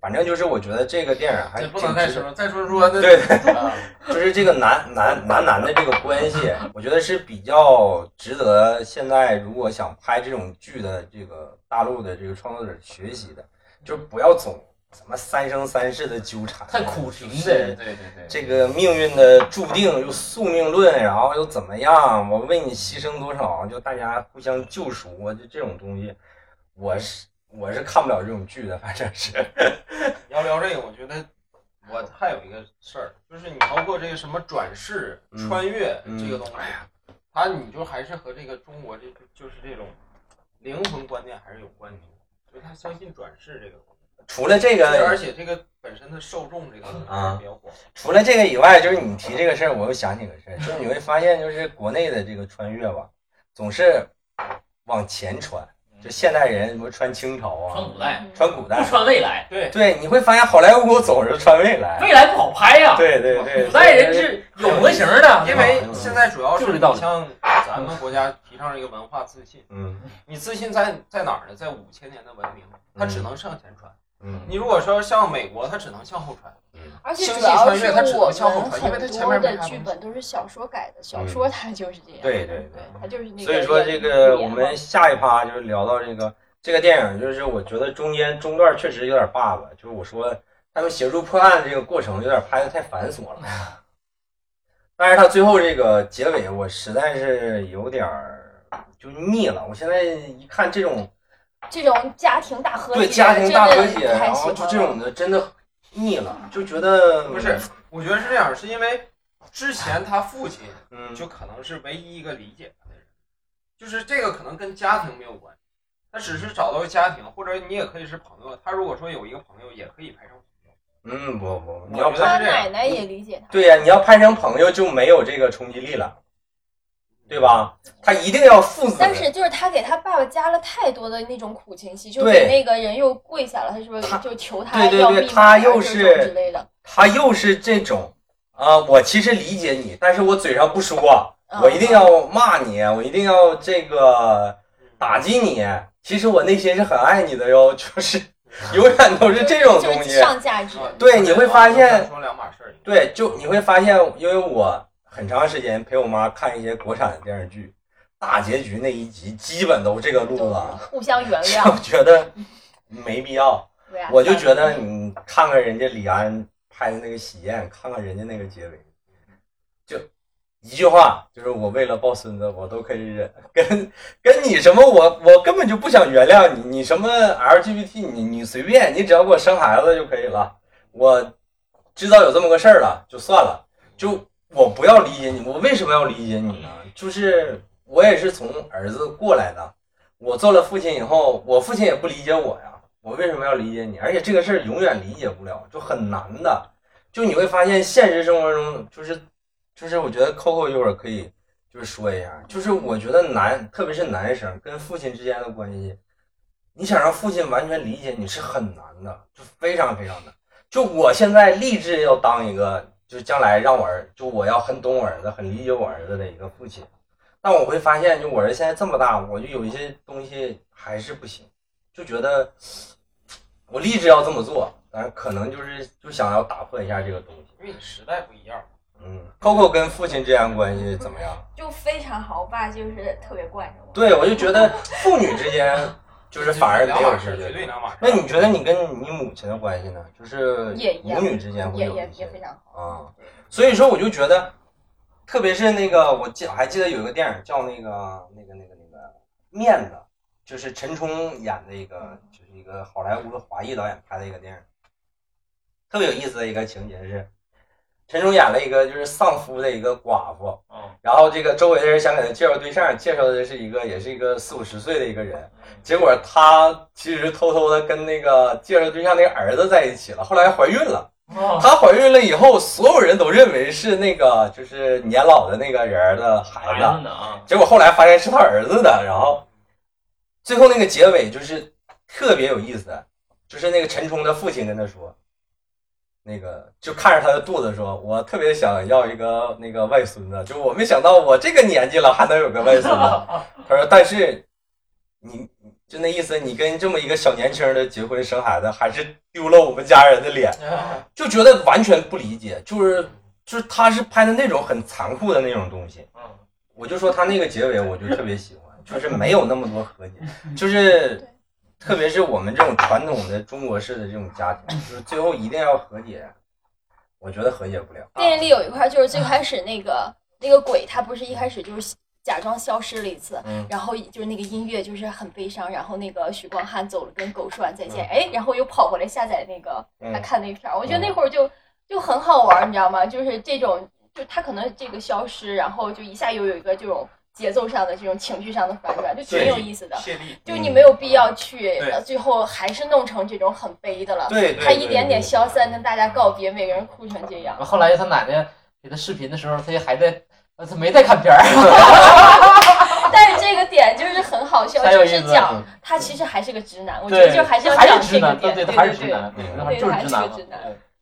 反正就是我觉得这个电影还不能再值得说，再说说那对啊就是这个男男男男的这个关系，我觉得是比较值得现在如果想拍这种剧的这个大陆的这个创作者学习的，就不要总什么三生三世的纠缠，太苦情就是的，对对对，这个命运的注定又宿命论，然后又怎么样？我为你牺牲多少？就大家互相救赎啊，就这种东西，我是我是看不了这种剧的，反正是。要聊这个，我觉得我还有一个事儿，就是你包括这个什么转世、嗯穿越嗯这个东西，它你就还是和这个中国这就就是这种灵魂观念还是有关系的，就是他相信转世这个东西，除了这个而，且这个本身的受众这个啊比较广。除了这个以外，就是你提这个事儿，我又想起个事儿，就是你会发现，就是国内的这个穿越吧，总是往前穿，就现代人什么穿清朝啊，穿古代，穿古代，不穿未来，对，对，你会发现好莱坞总是穿未来，未来不好拍呀。对对对，古代人是有模型的，因为现在主要是像咱们国家提倡一个文化自信，嗯你自信在在哪儿呢？在五千年的文明，它只能向前穿。嗯你如果说像美国，它只能向后传。而且星际主要是穿越它只能我向后们传因为它很多的剧本都是小说改的，小说它就是这样。对对对对，它就是那个。所以说这个我们下一趴就是聊到这个这个电影，就是我觉得中间中段确实有点 bug，就是我说他们协助破案这个过程有点拍的太繁琐了。但是他最后这个结尾，我实在是有点就腻了。我现在一看这种这种家庭大和解，对家庭大和解，然后就这种的真的腻了，就觉得不是。我觉得是这样，是因为之前他父亲就可能是唯一一个理解他的人，就是这个可能跟家庭没有关系，他只是找到家庭，或者你也可以是朋友。他如果说有一个朋友，也可以拍成。嗯，不不，你要他奶奶也理解他。对呀，你要拍成朋友就没有这个冲击力了，对吧？他一定要父子。但是就是他给他爸爸加了太多的那种苦情戏，就给那个人又跪下了，他是不是就求他要密码之类的？他又是这种啊，我其实理解你，但是我嘴上不说，我一定要骂你，我一定要这个打击你。其实我内心是很爱你的哟，就是。(laughs) 永远都是这种东西，上价值。对，你会发现，对，就你会发现，因为我很长时间陪我妈看一些国产的电视剧，大结局那一集基本都这个路子，互相原谅。(laughs) 我觉得没必要，(laughs) 我就觉得你看看人家李安拍的那个《喜宴》，看看人家那个结尾，就。一句话就是我为了抱孙子，我都可以忍。跟跟你什么，我我根本就不想原谅你。你什么 LGBT，你你随便，你只要给我生孩子就可以了。我知道有这么个事儿了，就算了。就我不要理解你，我为什么要理解你呢？就是我也是从儿子过来的。我做了父亲以后，我父亲也不理解我呀。我为什么要理解你？而且这个事儿永远理解不了，就很难的。就你会发现，现实生活中就是。就是我觉得 Coco 一会儿可以就是说一下，就是我觉得男，特别是男生跟父亲之间的关系，你想让父亲完全理解你是很难的，就非常非常难。就我现在立志要当一个，就是将来让我儿，就我要很懂我儿子，很理解我儿子的一个父亲。但我会发现，就我儿子现在这么大，我就有一些东西还是不行，就觉得我立志要这么做，但是可能就是就想要打破一下这个东西，因为你时代不一样。嗯，(laughs) Coco 跟父亲之间关系怎么样？就非常好，我爸就是特别惯着我。对，我就觉得父女之间就是反而没有事，绝对两码事。那你觉得你跟你母亲的关系呢？就是母女之间会有也也非常好啊。所以说，我就觉得，特别是那个，我记我还记得有一个电影叫那个那个那个那个面子，就是陈冲演的一个，就是一个好莱坞的华裔导演拍的一个电影，特别有意思的一个情节是。陈冲演了一个就是丧夫的一个寡妇，然后这个周围的人想给他介绍对象，介绍的是一个也是一个四五十岁的一个人，结果他其实偷偷的跟那个介绍对象那个儿子在一起了，后来怀孕了。她怀孕了以后，所有人都认为是那个就是年老的那个人的孩子，结果后来发现是他儿子的。然后最后那个结尾就是特别有意思，就是那个陈冲的父亲跟他说。那个就看着他的肚子说，我特别想要一个那个外孙子，就我没想到我这个年纪了还能有个外孙子。(laughs) 他说，但是你就那意思，你跟这么一个小年轻的结婚生孩子，还是丢了我们家人的脸，(laughs) 就觉得完全不理解。就是就是他是拍的那种很残酷的那种东西。我就说他那个结尾，我就特别喜欢，就是没有那么多和解，(laughs) 就是。特别是我们这种传统的中国式的这种家庭，就是最后一定要和解，我觉得和解不了。电影里有一块，就是最开始那个那个鬼，他不是一开始就是假装消失了一次，然后就是那个音乐就是很悲伤，然后那个许光汉走了，跟狗说完再见，哎，然后又跑回来下载那个他看那片儿，我觉得那会儿就就很好玩，你知道吗？就是这种，就他可能这个消失，然后就一下又有一个这种。节奏上的这种情绪上的反转就挺有意思的，就你没有必要去，最后还是弄成这种很悲的了。对，他一点点消散，跟大家告别，每个人哭成这样。后来他奶奶给他视频的时候，他也还在，他没在看片儿。(laughs) (laughs) 但是这个点就是很好笑，就是讲他其实还是个直男，我觉得就还是要讲这个点，对对，还是直男，对，就是直男。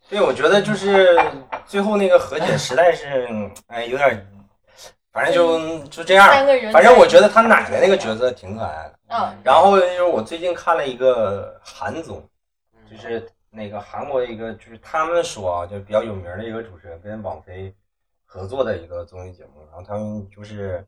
对，我觉得就是最后那个和解实在是，哎，有点。反正就就这样，反正我觉得他奶奶那个角色挺可爱的。嗯。然后就是我最近看了一个韩综，就是那个韩国一个，就是他们说啊，就比较有名的一个主持人跟王菲合作的一个综艺节目。然后他们就是，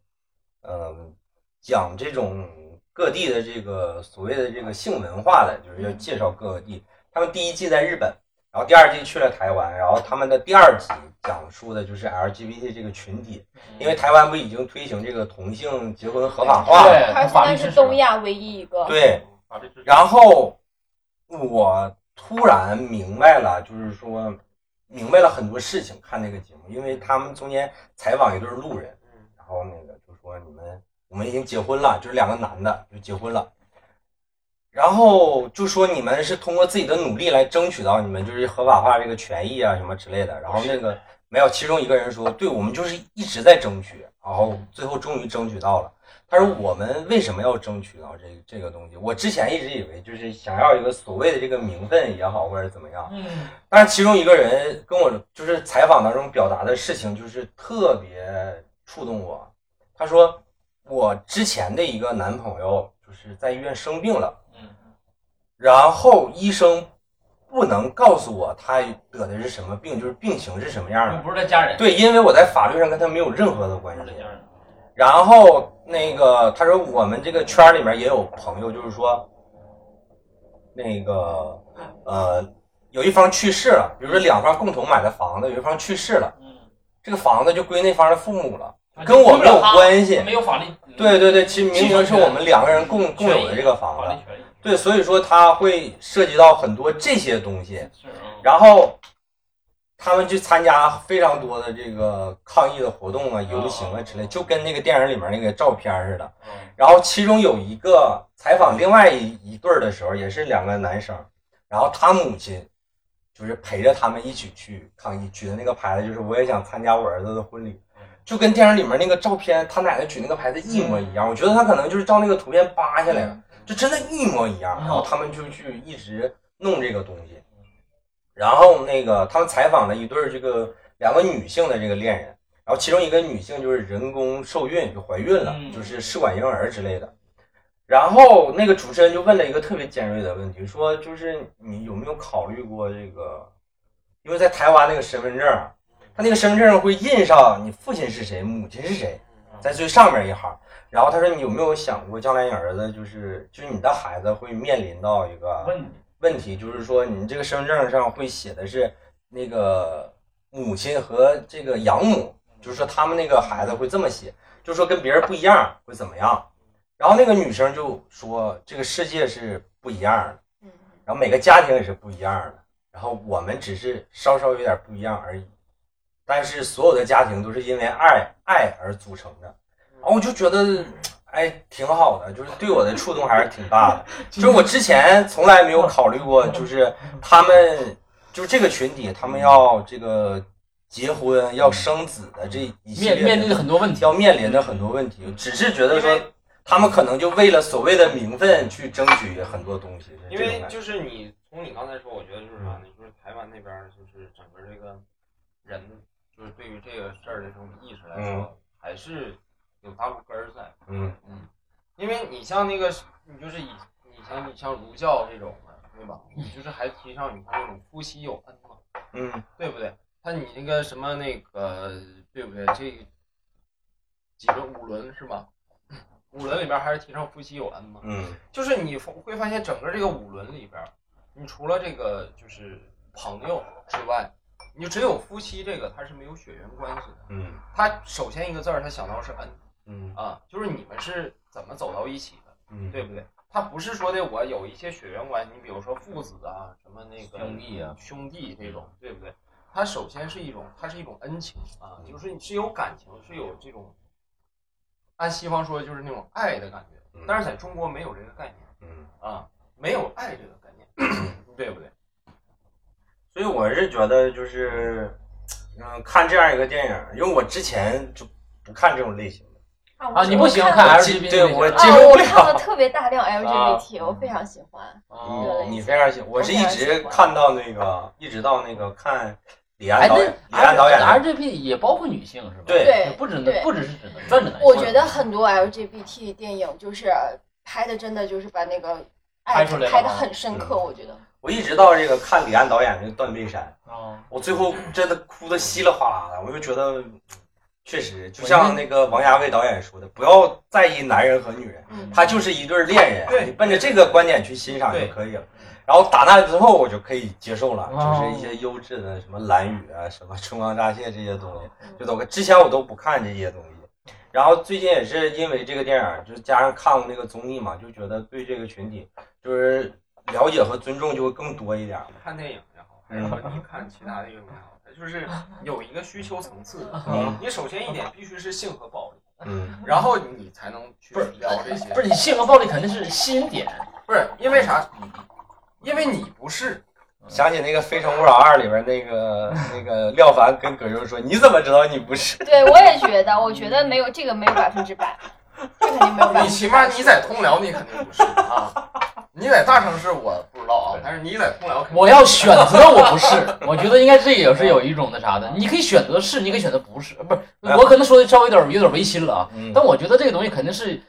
嗯，讲这种各地的这个所谓的这个性文化的，就是要介绍各个地。他们第一季在日本，然后第二季去了台湾，然后他们的第二集讲述的就是 LGBT 这个群体，因为台湾不已经推行这个同性结婚合法化对它现在是东亚唯一一个。对，然后我突然明白了，就是说明白了很多事情。看那个节目，因为他们中间采访一对路人，然后那个就说你们我们已经结婚了，就是两个男的就结婚了，然后就说你们是通过自己的努力来争取到你们就是合法化这个权益啊什么之类的。然后那个没有，其中一个人说，对我们就是一直在争取，然后最后终于争取到了。他说：“我们为什么要争取到这个这个东西？我之前一直以为就是想要一个所谓的这个名分也好，或者怎么样。嗯，但是其中一个人跟我就是采访当中表达的事情，就是特别触动我。他说我之前的一个男朋友就是在医院生病了，嗯，然后医生不能告诉我他得的是什么病，就是病情是什么样的。不是他家人，对，因为我在法律上跟他没有任何的关系不是。他家人。”然后那个他说我们这个圈里面也有朋友，就是说，那个呃有一方去世了，比如说两方共同买的房子，有一方去世了，嗯，这个房子就归那方的父母了，跟我没有关系。没有法律。对对对，其实明明是我们两个人共共有的这个房子。对，所以说他会涉及到很多这些东西。是。然后。他们去参加非常多的这个抗议的活动啊、游行啊之类，就跟那个电影里面那个照片似的。然后其中有一个采访另外一一对儿的时候，也是两个男生，然后他母亲就是陪着他们一起去抗议，举的那个牌子就是我也想参加我儿子的婚礼，就跟电影里面那个照片他奶奶举那个牌子一模一样。我觉得他可能就是照那个图片扒下来了，就真的一模一样。然后他们就去一直弄这个东西。然后那个他们采访了一对这个两个女性的这个恋人，然后其中一个女性就是人工受孕就怀孕了，就是试管婴儿之类的。然后那个主持人就问了一个特别尖锐的问题，说就是你有没有考虑过这个？因为在台湾那个身份证，他那个身份证上会印上你父亲是谁，母亲是谁，在最上面一行。然后他说你有没有想过将来你儿子就是就是你的孩子会面临到一个问题。问题就是说，你这个身份证上会写的是那个母亲和这个养母，就是说他们那个孩子会这么写，就是说跟别人不一样会怎么样。然后那个女生就说，这个世界是不一样的，然后每个家庭也是不一样的，然后我们只是稍稍有点不一样而已。但是所有的家庭都是因为爱爱而组成的。然后我就觉得。哎，挺好的，就是对我的触动还是挺大的。(laughs) 就是我之前从来没有考虑过，就是他们，就是这个群体，他们要这个结婚、要生子的这一系列面临的很多问题，要面临的很多问题。只是觉得说，他们可能就为了所谓的名分去争取很多东西。因为就是你从你刚才说，我觉得就是啥呢？就是台湾那边就是整个这个人，就是对于这个事儿的这种意识来说，还是。有大陆根儿在，嗯嗯，因为你像那个，你就是以你像你像儒教这种的，对吧？你就是还提倡你看那种夫妻有恩嘛，嗯，对不对？他你那个什么那个，对不对？这几个五伦是吧？五伦里边还是提倡夫妻有恩嘛，嗯，就是你会发现整个这个五伦里边，你除了这个就是朋友之外。你就只有夫妻这个，他是没有血缘关系的。嗯，他首先一个字儿，他想到是恩。嗯啊，就是你们是怎么走到一起的？嗯，对不对？他不是说的我有一些血缘关系，你比如说父子啊，什么那个兄弟啊，兄弟这种，对不对？他首先是一种，它是一种恩情啊，就是是有感情，是有这种，按西方说就是那种爱的感觉。但是在中国没有这个概念。嗯啊，没有爱这个概念，(clears throat) 对不对？所以我是觉得，就是，嗯，看这样一个电影，因为我之前就不看这种类型的啊，你不喜欢看 LGBT？对我接受不了。我看了特别大量 (laughs) LGBT，我非常喜欢。你非常喜欢，我是一直看到那个，一直到那个看李安导演，李安导演 LGBT 也包括女性是吧？对，不只不只是只能专指男性。我觉得很多 LGBT 电影就是拍的，真的就是把那个爱拍的很深刻，我觉得。我一直到这个看李安导演这个《断背山》，我最后真的哭的稀里哗啦的，我就觉得，确实就像那个王家卫导演说的，不要在意男人和女人，他就是一对恋人，你奔着这个观点去欣赏就可以了。然然后打那之后我就可以接受了，就是一些优质的什么蓝雨啊，什么春光乍泄这些东西，就都之前我都不看这些东西。然后最近也是因为这个电影，就是加上看过那个综艺嘛，就觉得对这个群体就是了解和尊重就会更多一点。看电影也好，还是说你看其他的也好，它就是有一个需求层次。嗯，你首先一点必须是性和暴力，嗯，然后你才能去聊这些。不是你性和暴力肯定是吸引点，不是因为啥？因为你不是。想起那个《非诚勿扰二》里边那个 (laughs) 那个廖凡跟葛优说：“你怎么知道你不是？”对，我也觉得，我觉得没有这个没有百分之百，这肯定没有。你起码你在通辽，你肯定不是啊。你在大城市我不知道啊，但是你在通辽，我要选择我不是。(laughs) 我觉得应该这也是有一种那啥的，你可以选择是，你可以选择不是，不是我可能说的稍微有点有点违心了啊。但我觉得这个东西肯定是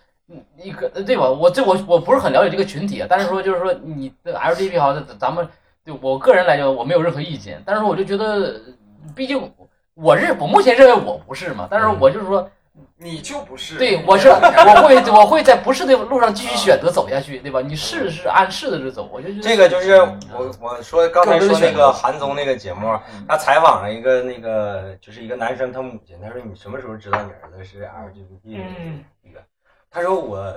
一个对吧？我这我我不是很了解这个群体啊，但是说就是说你的 LGBT 好，咱们。对我个人来讲，我没有任何意见，但是我就觉得，毕竟我认我目前认为我不是嘛，但是我就是说，你就不是，对我是我会我会在不是的路上继续选择走下去，对吧？你是是按是的走，我就觉得这个就是我我说刚才说那个韩综那个节目，他采访了一个那个就是一个男生他母亲，他说你什么时候知道你儿子是 LGBT 的？他说我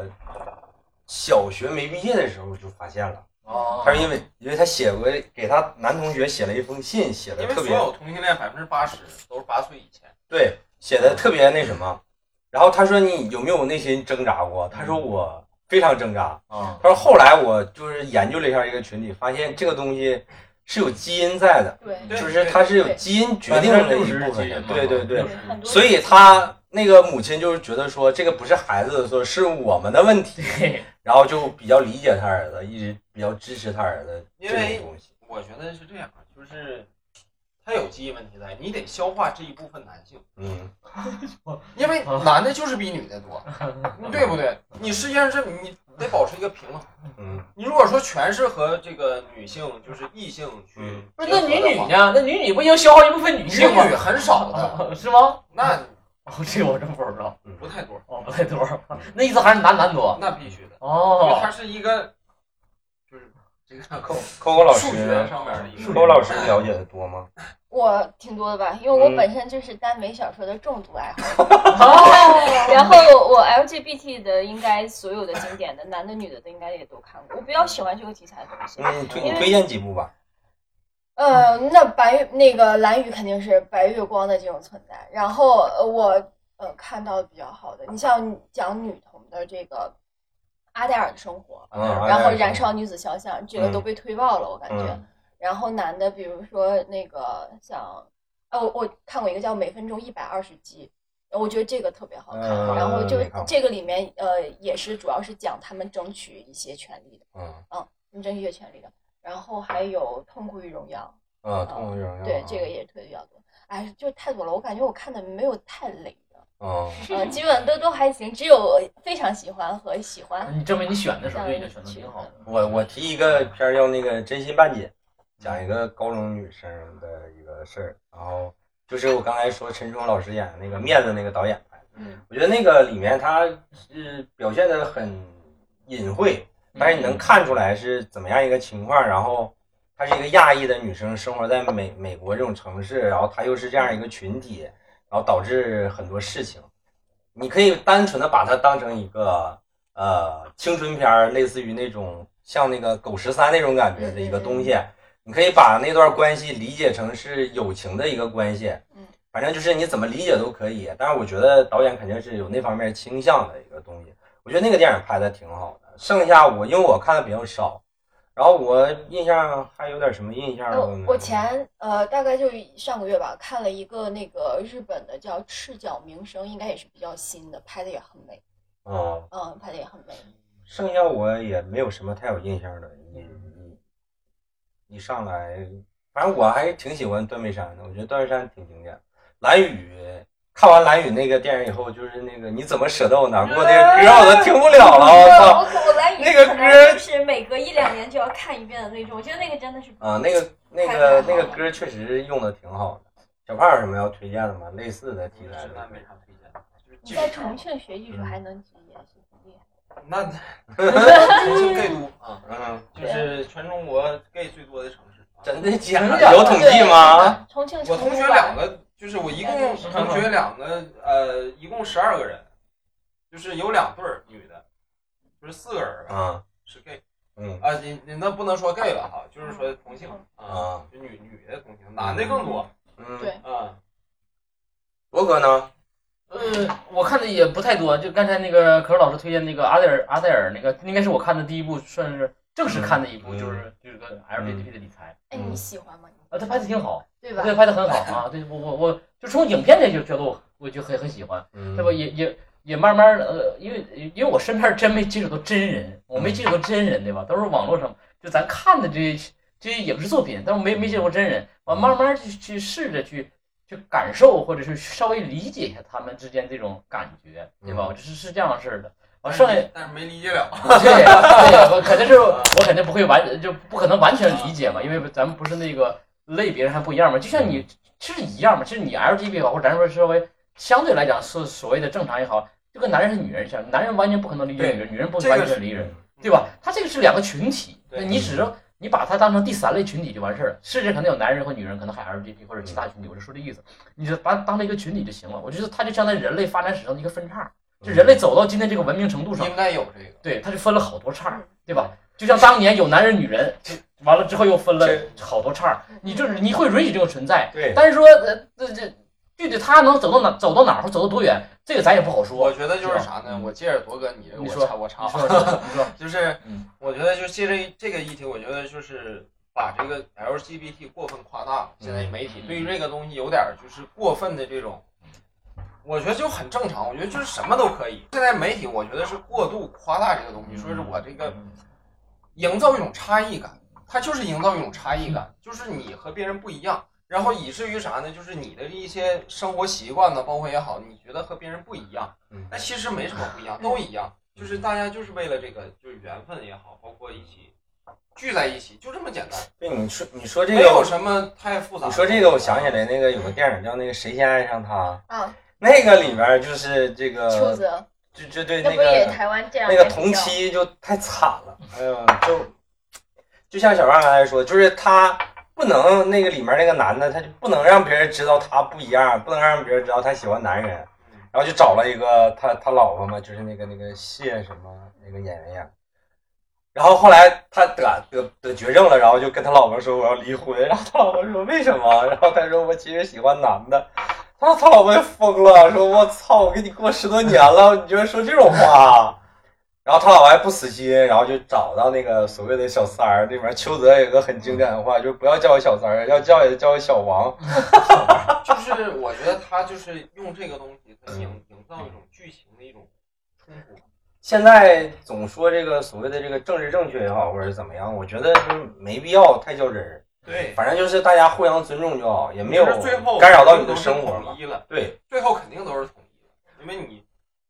小学没毕业的时候就发现了。哦，他是因为，因为他写过给他男同学写了一封信，写的特别。所有同性恋百分之八十都是八岁以前。对，写的特别那什么。然后他说：“你有没有内心挣扎过？”他说：“我非常挣扎。”啊，他说：“后来我就是研究了一下这个群体，发现这个东西是有基因在的，对，就是它是有基因决定的一部分。对对对，所以他。那个母亲就是觉得说，这个不是孩子的错，是我们的问题，然后就比较理解他儿子，一直比较支持他儿子这种东西。我觉得是这样，就是他有基因问题在，你得消化这一部分男性。嗯，(laughs) 因为男的就是比女的多，(laughs) 对不对？你实际上是你得保持一个平衡。嗯，你如果说全是和这个女性，就是异性去，不是那女女呢？那女女不应消耗一部分女性吗？女很少的，是吗？那。哦，这个我真不知道，不太多哦，不太多。(laughs) 那意思还是男男多？那必须的哦，因为它是一个，就是这个扣扣扣老师数学上面的一个。扣老师了解的多吗？我挺多的吧，因为我本身就是耽美小说的重度爱好者。(laughs) 哦。(laughs) 然后我 LGBT 的应该所有的经典的男的女的都应该也都看过。我比较喜欢这个题材的东西。嗯，推推荐几部吧。呃，那白那个蓝雨肯定是白月光的这种存在。然后我呃看到的比较好的，你像讲女同的这个阿黛尔的生活，然后燃烧女子肖像，这个都被推爆了，我感觉。然后男的，比如说那个像，哦，我我看过一个叫《每分钟一百二十集》，我觉得这个特别好看。然后就这个里面呃也是主要是讲他们争取一些权利的，嗯嗯，争取一些权利的。然后还有《痛苦与荣耀》，嗯，《痛苦与荣耀》对这个也推的比较多。哎，就太多了，我感觉我看的没有太累的。嗯，嗯，基本都都还行，只有非常喜欢和喜欢。你证明你选的时候对你选的挺好的。我我提一个片儿叫那个《真心半解》，讲一个高中女生的一个事儿，然后就是我刚才说陈冲老师演的那个面子那个导演拍的。嗯，我觉得那个里面他是表现的很隐晦。但是你能看出来是怎么样一个情况，然后她是一个亚裔的女生，生活在美美国这种城市，然后她又是这样一个群体，然后导致很多事情。你可以单纯的把它当成一个呃青春片，类似于那种像那个狗十三那种感觉的一个东西。你可以把那段关系理解成是友情的一个关系，嗯，反正就是你怎么理解都可以。但是我觉得导演肯定是有那方面倾向的一个东西。我觉得那个电影拍的挺好的。剩下我因为我看的比较少，然后我印象还有点什么印象？我前呃大概就上个月吧，看了一个那个日本的叫《赤脚名声》，应该也是比较新的，拍的也很美。哦，嗯，拍的也很美。剩下我也没有什么太有印象的。你你你上来，反正我还挺喜欢段背山的，我觉得段背山挺经典。蓝雨。看完蓝雨那个电影以后，就是那个你怎么舍得我难过那个歌，我都听不了了。我操！我蓝雨那个歌是每隔一两年就要看一遍的那种。我觉得那个真的是啊，那个那个那个歌确实用的挺好的。小胖有什么要推荐的吗？类似的题材的？没啥推荐。你在重庆学艺术还能演戏，挺厉害。那重庆 gay 都啊，嗯，就是全中国 gay 最多的城市。真的假的有统计吗？重庆我同学两个，就是我一共同学两个，呃，一共十二个人，就是有两对儿女的，就是四个人吧，啊，是 gay 嗯啊，你你那不能说 gay 了哈，就是说同性啊，啊，就女女的同性，男的更多嗯，对啊。罗哥呢？呃，我看的也不太多，就刚才那个可是老师推荐那个阿黛尔阿黛尔那个，应该是我看的第一部，算是正式看的一部，嗯就是就是个 LGBT 的理财哎，你喜欢吗？啊，他拍的挺好，对吧？对，拍的很好啊，对我我我就从影片这就觉得我我就很很喜欢，嗯对吧？也也也慢慢的呃，因为因为我身边真没接触到真人，我没接触到真人，对吧？都是网络上就咱看的这些这些影视作品，但是我没没接触过真人，我慢慢去去试着去去感受，或者是稍微理解一下他们之间这种感觉，对吧？就是是这样式儿的。完但剩下但是没理解了。(laughs) 对对，我肯定是 (laughs) 我肯定不会完，就不可能完全理解嘛，因为咱们不是那个类别还不一样吗。就像你其实一样嘛，其实你 LGBT 也好，或者咱说稍微相对来讲是所谓的正常也好，就跟男人和女人一样，男人完全不可能理解女人，女人不完全理解人，对吧？他这个是两个群体，你只要你把它当成第三类群体就完事儿了。世界可能有男人和女人，可能还有 LGBT 或者其他群体，我就说这意思，你就把它当成一个群体就行了。我觉得它就相当于人类发展史上的一个分叉，就人类走到今天这个文明程度上，应该有这个。对，它就分了好多叉，对吧？就像当年有男人女人，完了之后又分了好多叉儿，你就是你会允许这种存在，对，但是说呃这这具体他能走到哪走到哪儿或走到多远，这个咱也不好说。我。觉得就是啥呢？嗯我借着铎哥你我插我插。你说说，(laughs) 你说，就是嗯。我觉得就借着这个议题，我觉得就是把这个 LGBT 过分夸大了。现在媒体对于这个东西有点就是过分的这种，我觉得就很正常。我觉得就是什么都可以。现在媒体我觉得是过度夸大这个东西，说是我这个营造一种差异感，它就是营造一种差异感，就是你和别人不一样。然后以至于啥呢？就是你的一些生活习惯呢，包括也好，你觉得和别人不一样嗯，那其实没什么不一样，都一样。就是大家就是为了这个，就是缘分也好，包括一起聚在一起，就这么简单，对，你说你说这个没有，什么太复杂。你说这个，我想起来那个有个电影叫那个《谁先爱上他》，啊，那个里面就是这个，邱泽，就就对那个台湾这样那个同期就太惨了，哎呦，就就像小万刚才说，就是他不能那个里面那个男的，他就不能让别人知道他不一样，不能让别人知道他喜欢男人，然后就找了一个他他老婆嘛，就是那个那个谢什么那个演员演。然后后来他得得得绝症了，然后就跟他老婆说我要离婚，然后他老婆说为什么？然后他说我其实喜欢男的。他他老婆也疯了，说我操，我跟你过十多年了，你居然说这种话。然后他老婆还不死心，然后就找到那个所谓的小三儿，那边邱泽有个很经典的话，就是不要叫我小三儿，要叫也叫我小王。(laughs) 就是我觉得他就是用这个东西，他营营造一种剧情的一种冲突。现在总说这个所谓的这个政治正确也好，或者怎么样，我觉得就是没必要太较真儿。对，反正就是大家互相尊重就好，也没有干扰到你的生活嘛统。一了，对，最后肯定都是统一的，因为你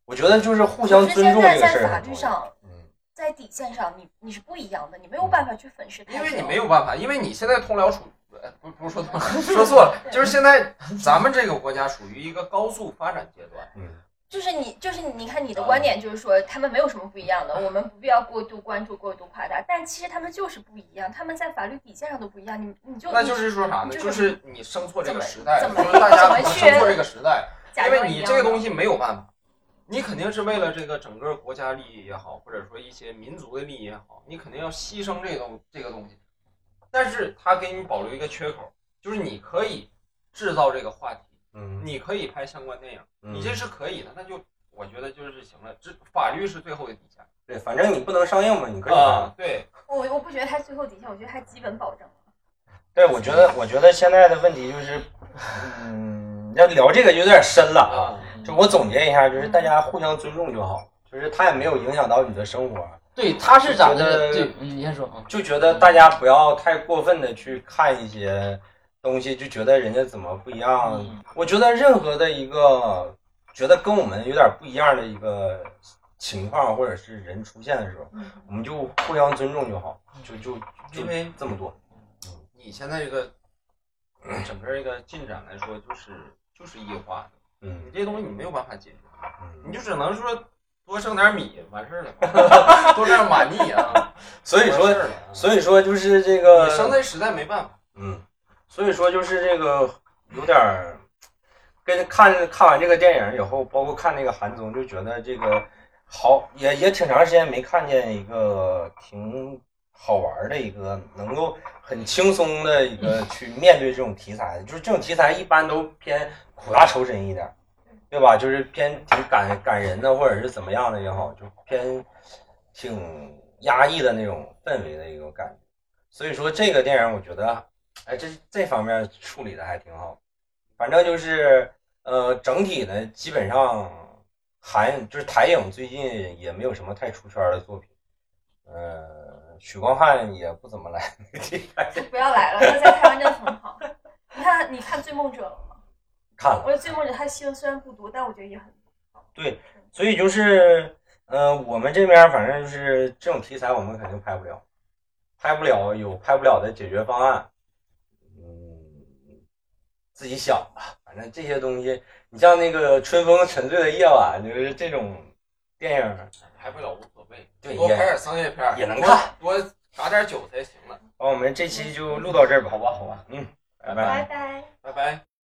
我觉得就是互相尊重现在在这个事儿法律很重要。上，嗯，在底线上，你你是不一样的，你没有办法去粉饰。因为你没有办法，因为你现在通辽处，呃不不是说通，说错了，(laughs) 就是现在咱们这个国家属于一个高速发展阶段。嗯，就是你，就是你，看你的观点就是说他们没有什么不一样的，我们不必要过度关注、过度夸大，但其实他们就是不一样，他们在法律底线上都不一样，你你就那就是说啥呢？就是你生错这个时代，就是大家怎么去生错这个时代，因为你这个东西没有办法，你肯定是为了这个整个国家利益也好，或者说一些民族的利益也好，你肯定要牺牲这个东这个东西。但是他给你保留一个缺口，就是你可以制造这个话题，嗯，你可以拍相关电影，嗯你这是可以的，那就我觉得就是行了。这法律是最后的底线对，反正你不能上映嘛，你可以啊，对，我我不觉得他最后底线，我觉得他基本保证了。对，我觉得，我觉得现在的问题就是，嗯，要聊这个有点深了啊。我总结一下，就是大家互相尊重就好，就是他也没有影响到你的生活，对，他是咋的你先说啊。就觉得大家不要太过分的去看一些东西，就觉得人家怎么不一样。嗯我觉得任何的一个觉得跟我们有点不一样的一个情况或者是人出现的时候，嗯我们就互相尊重就好，就就就因为这么多。你现在这个整个这个进展来说，就是就是异化的，嗯你这些东西你没有办法解决。你嗯就只能说多剩点米完事儿了，多剩点马腻啊。(laughs) 所以说，啊所以说就是这个生在实在没办法。嗯，所以说就是这个有点儿跟看看完这个电影以后，包括看那个韩综，就觉得这个好也也挺长时间没看见一个挺好玩的一个能够很轻松的一个 (laughs) 去面对这种题材的，就是这种题材一般都偏苦大仇深一点，对吧？就是偏挺感感人的，或者是怎么样的也好，就偏挺压抑的那种氛围的一个感觉。所以说这个电影，我觉得，哎，这这方面处理的还挺好。反正就是，呃，整体呢，基本上韩就是台影最近也没有什么太出圈的作品。呃，许光汉也不怎么来 (laughs) 就，不要来了，他在台湾真的很好。你看，你看《追梦者》了吗？看了。我觉得《追梦者》他戏份虽然不多，但我觉得也很好。对，所以就是，呃，我们这边反正就是这种题材，我们肯定拍不了，拍不了有拍不了的解决方案，嗯，自己想吧。反正这些东西，你像那个《春风沉醉的夜晚》，就是这种电影，拍不了无所谓，对多拍点商业片儿也能看，多多打点酒才行了。好，我们这期就录到这儿吧，好吧，好吧。嗯，拜拜拜拜。拜拜。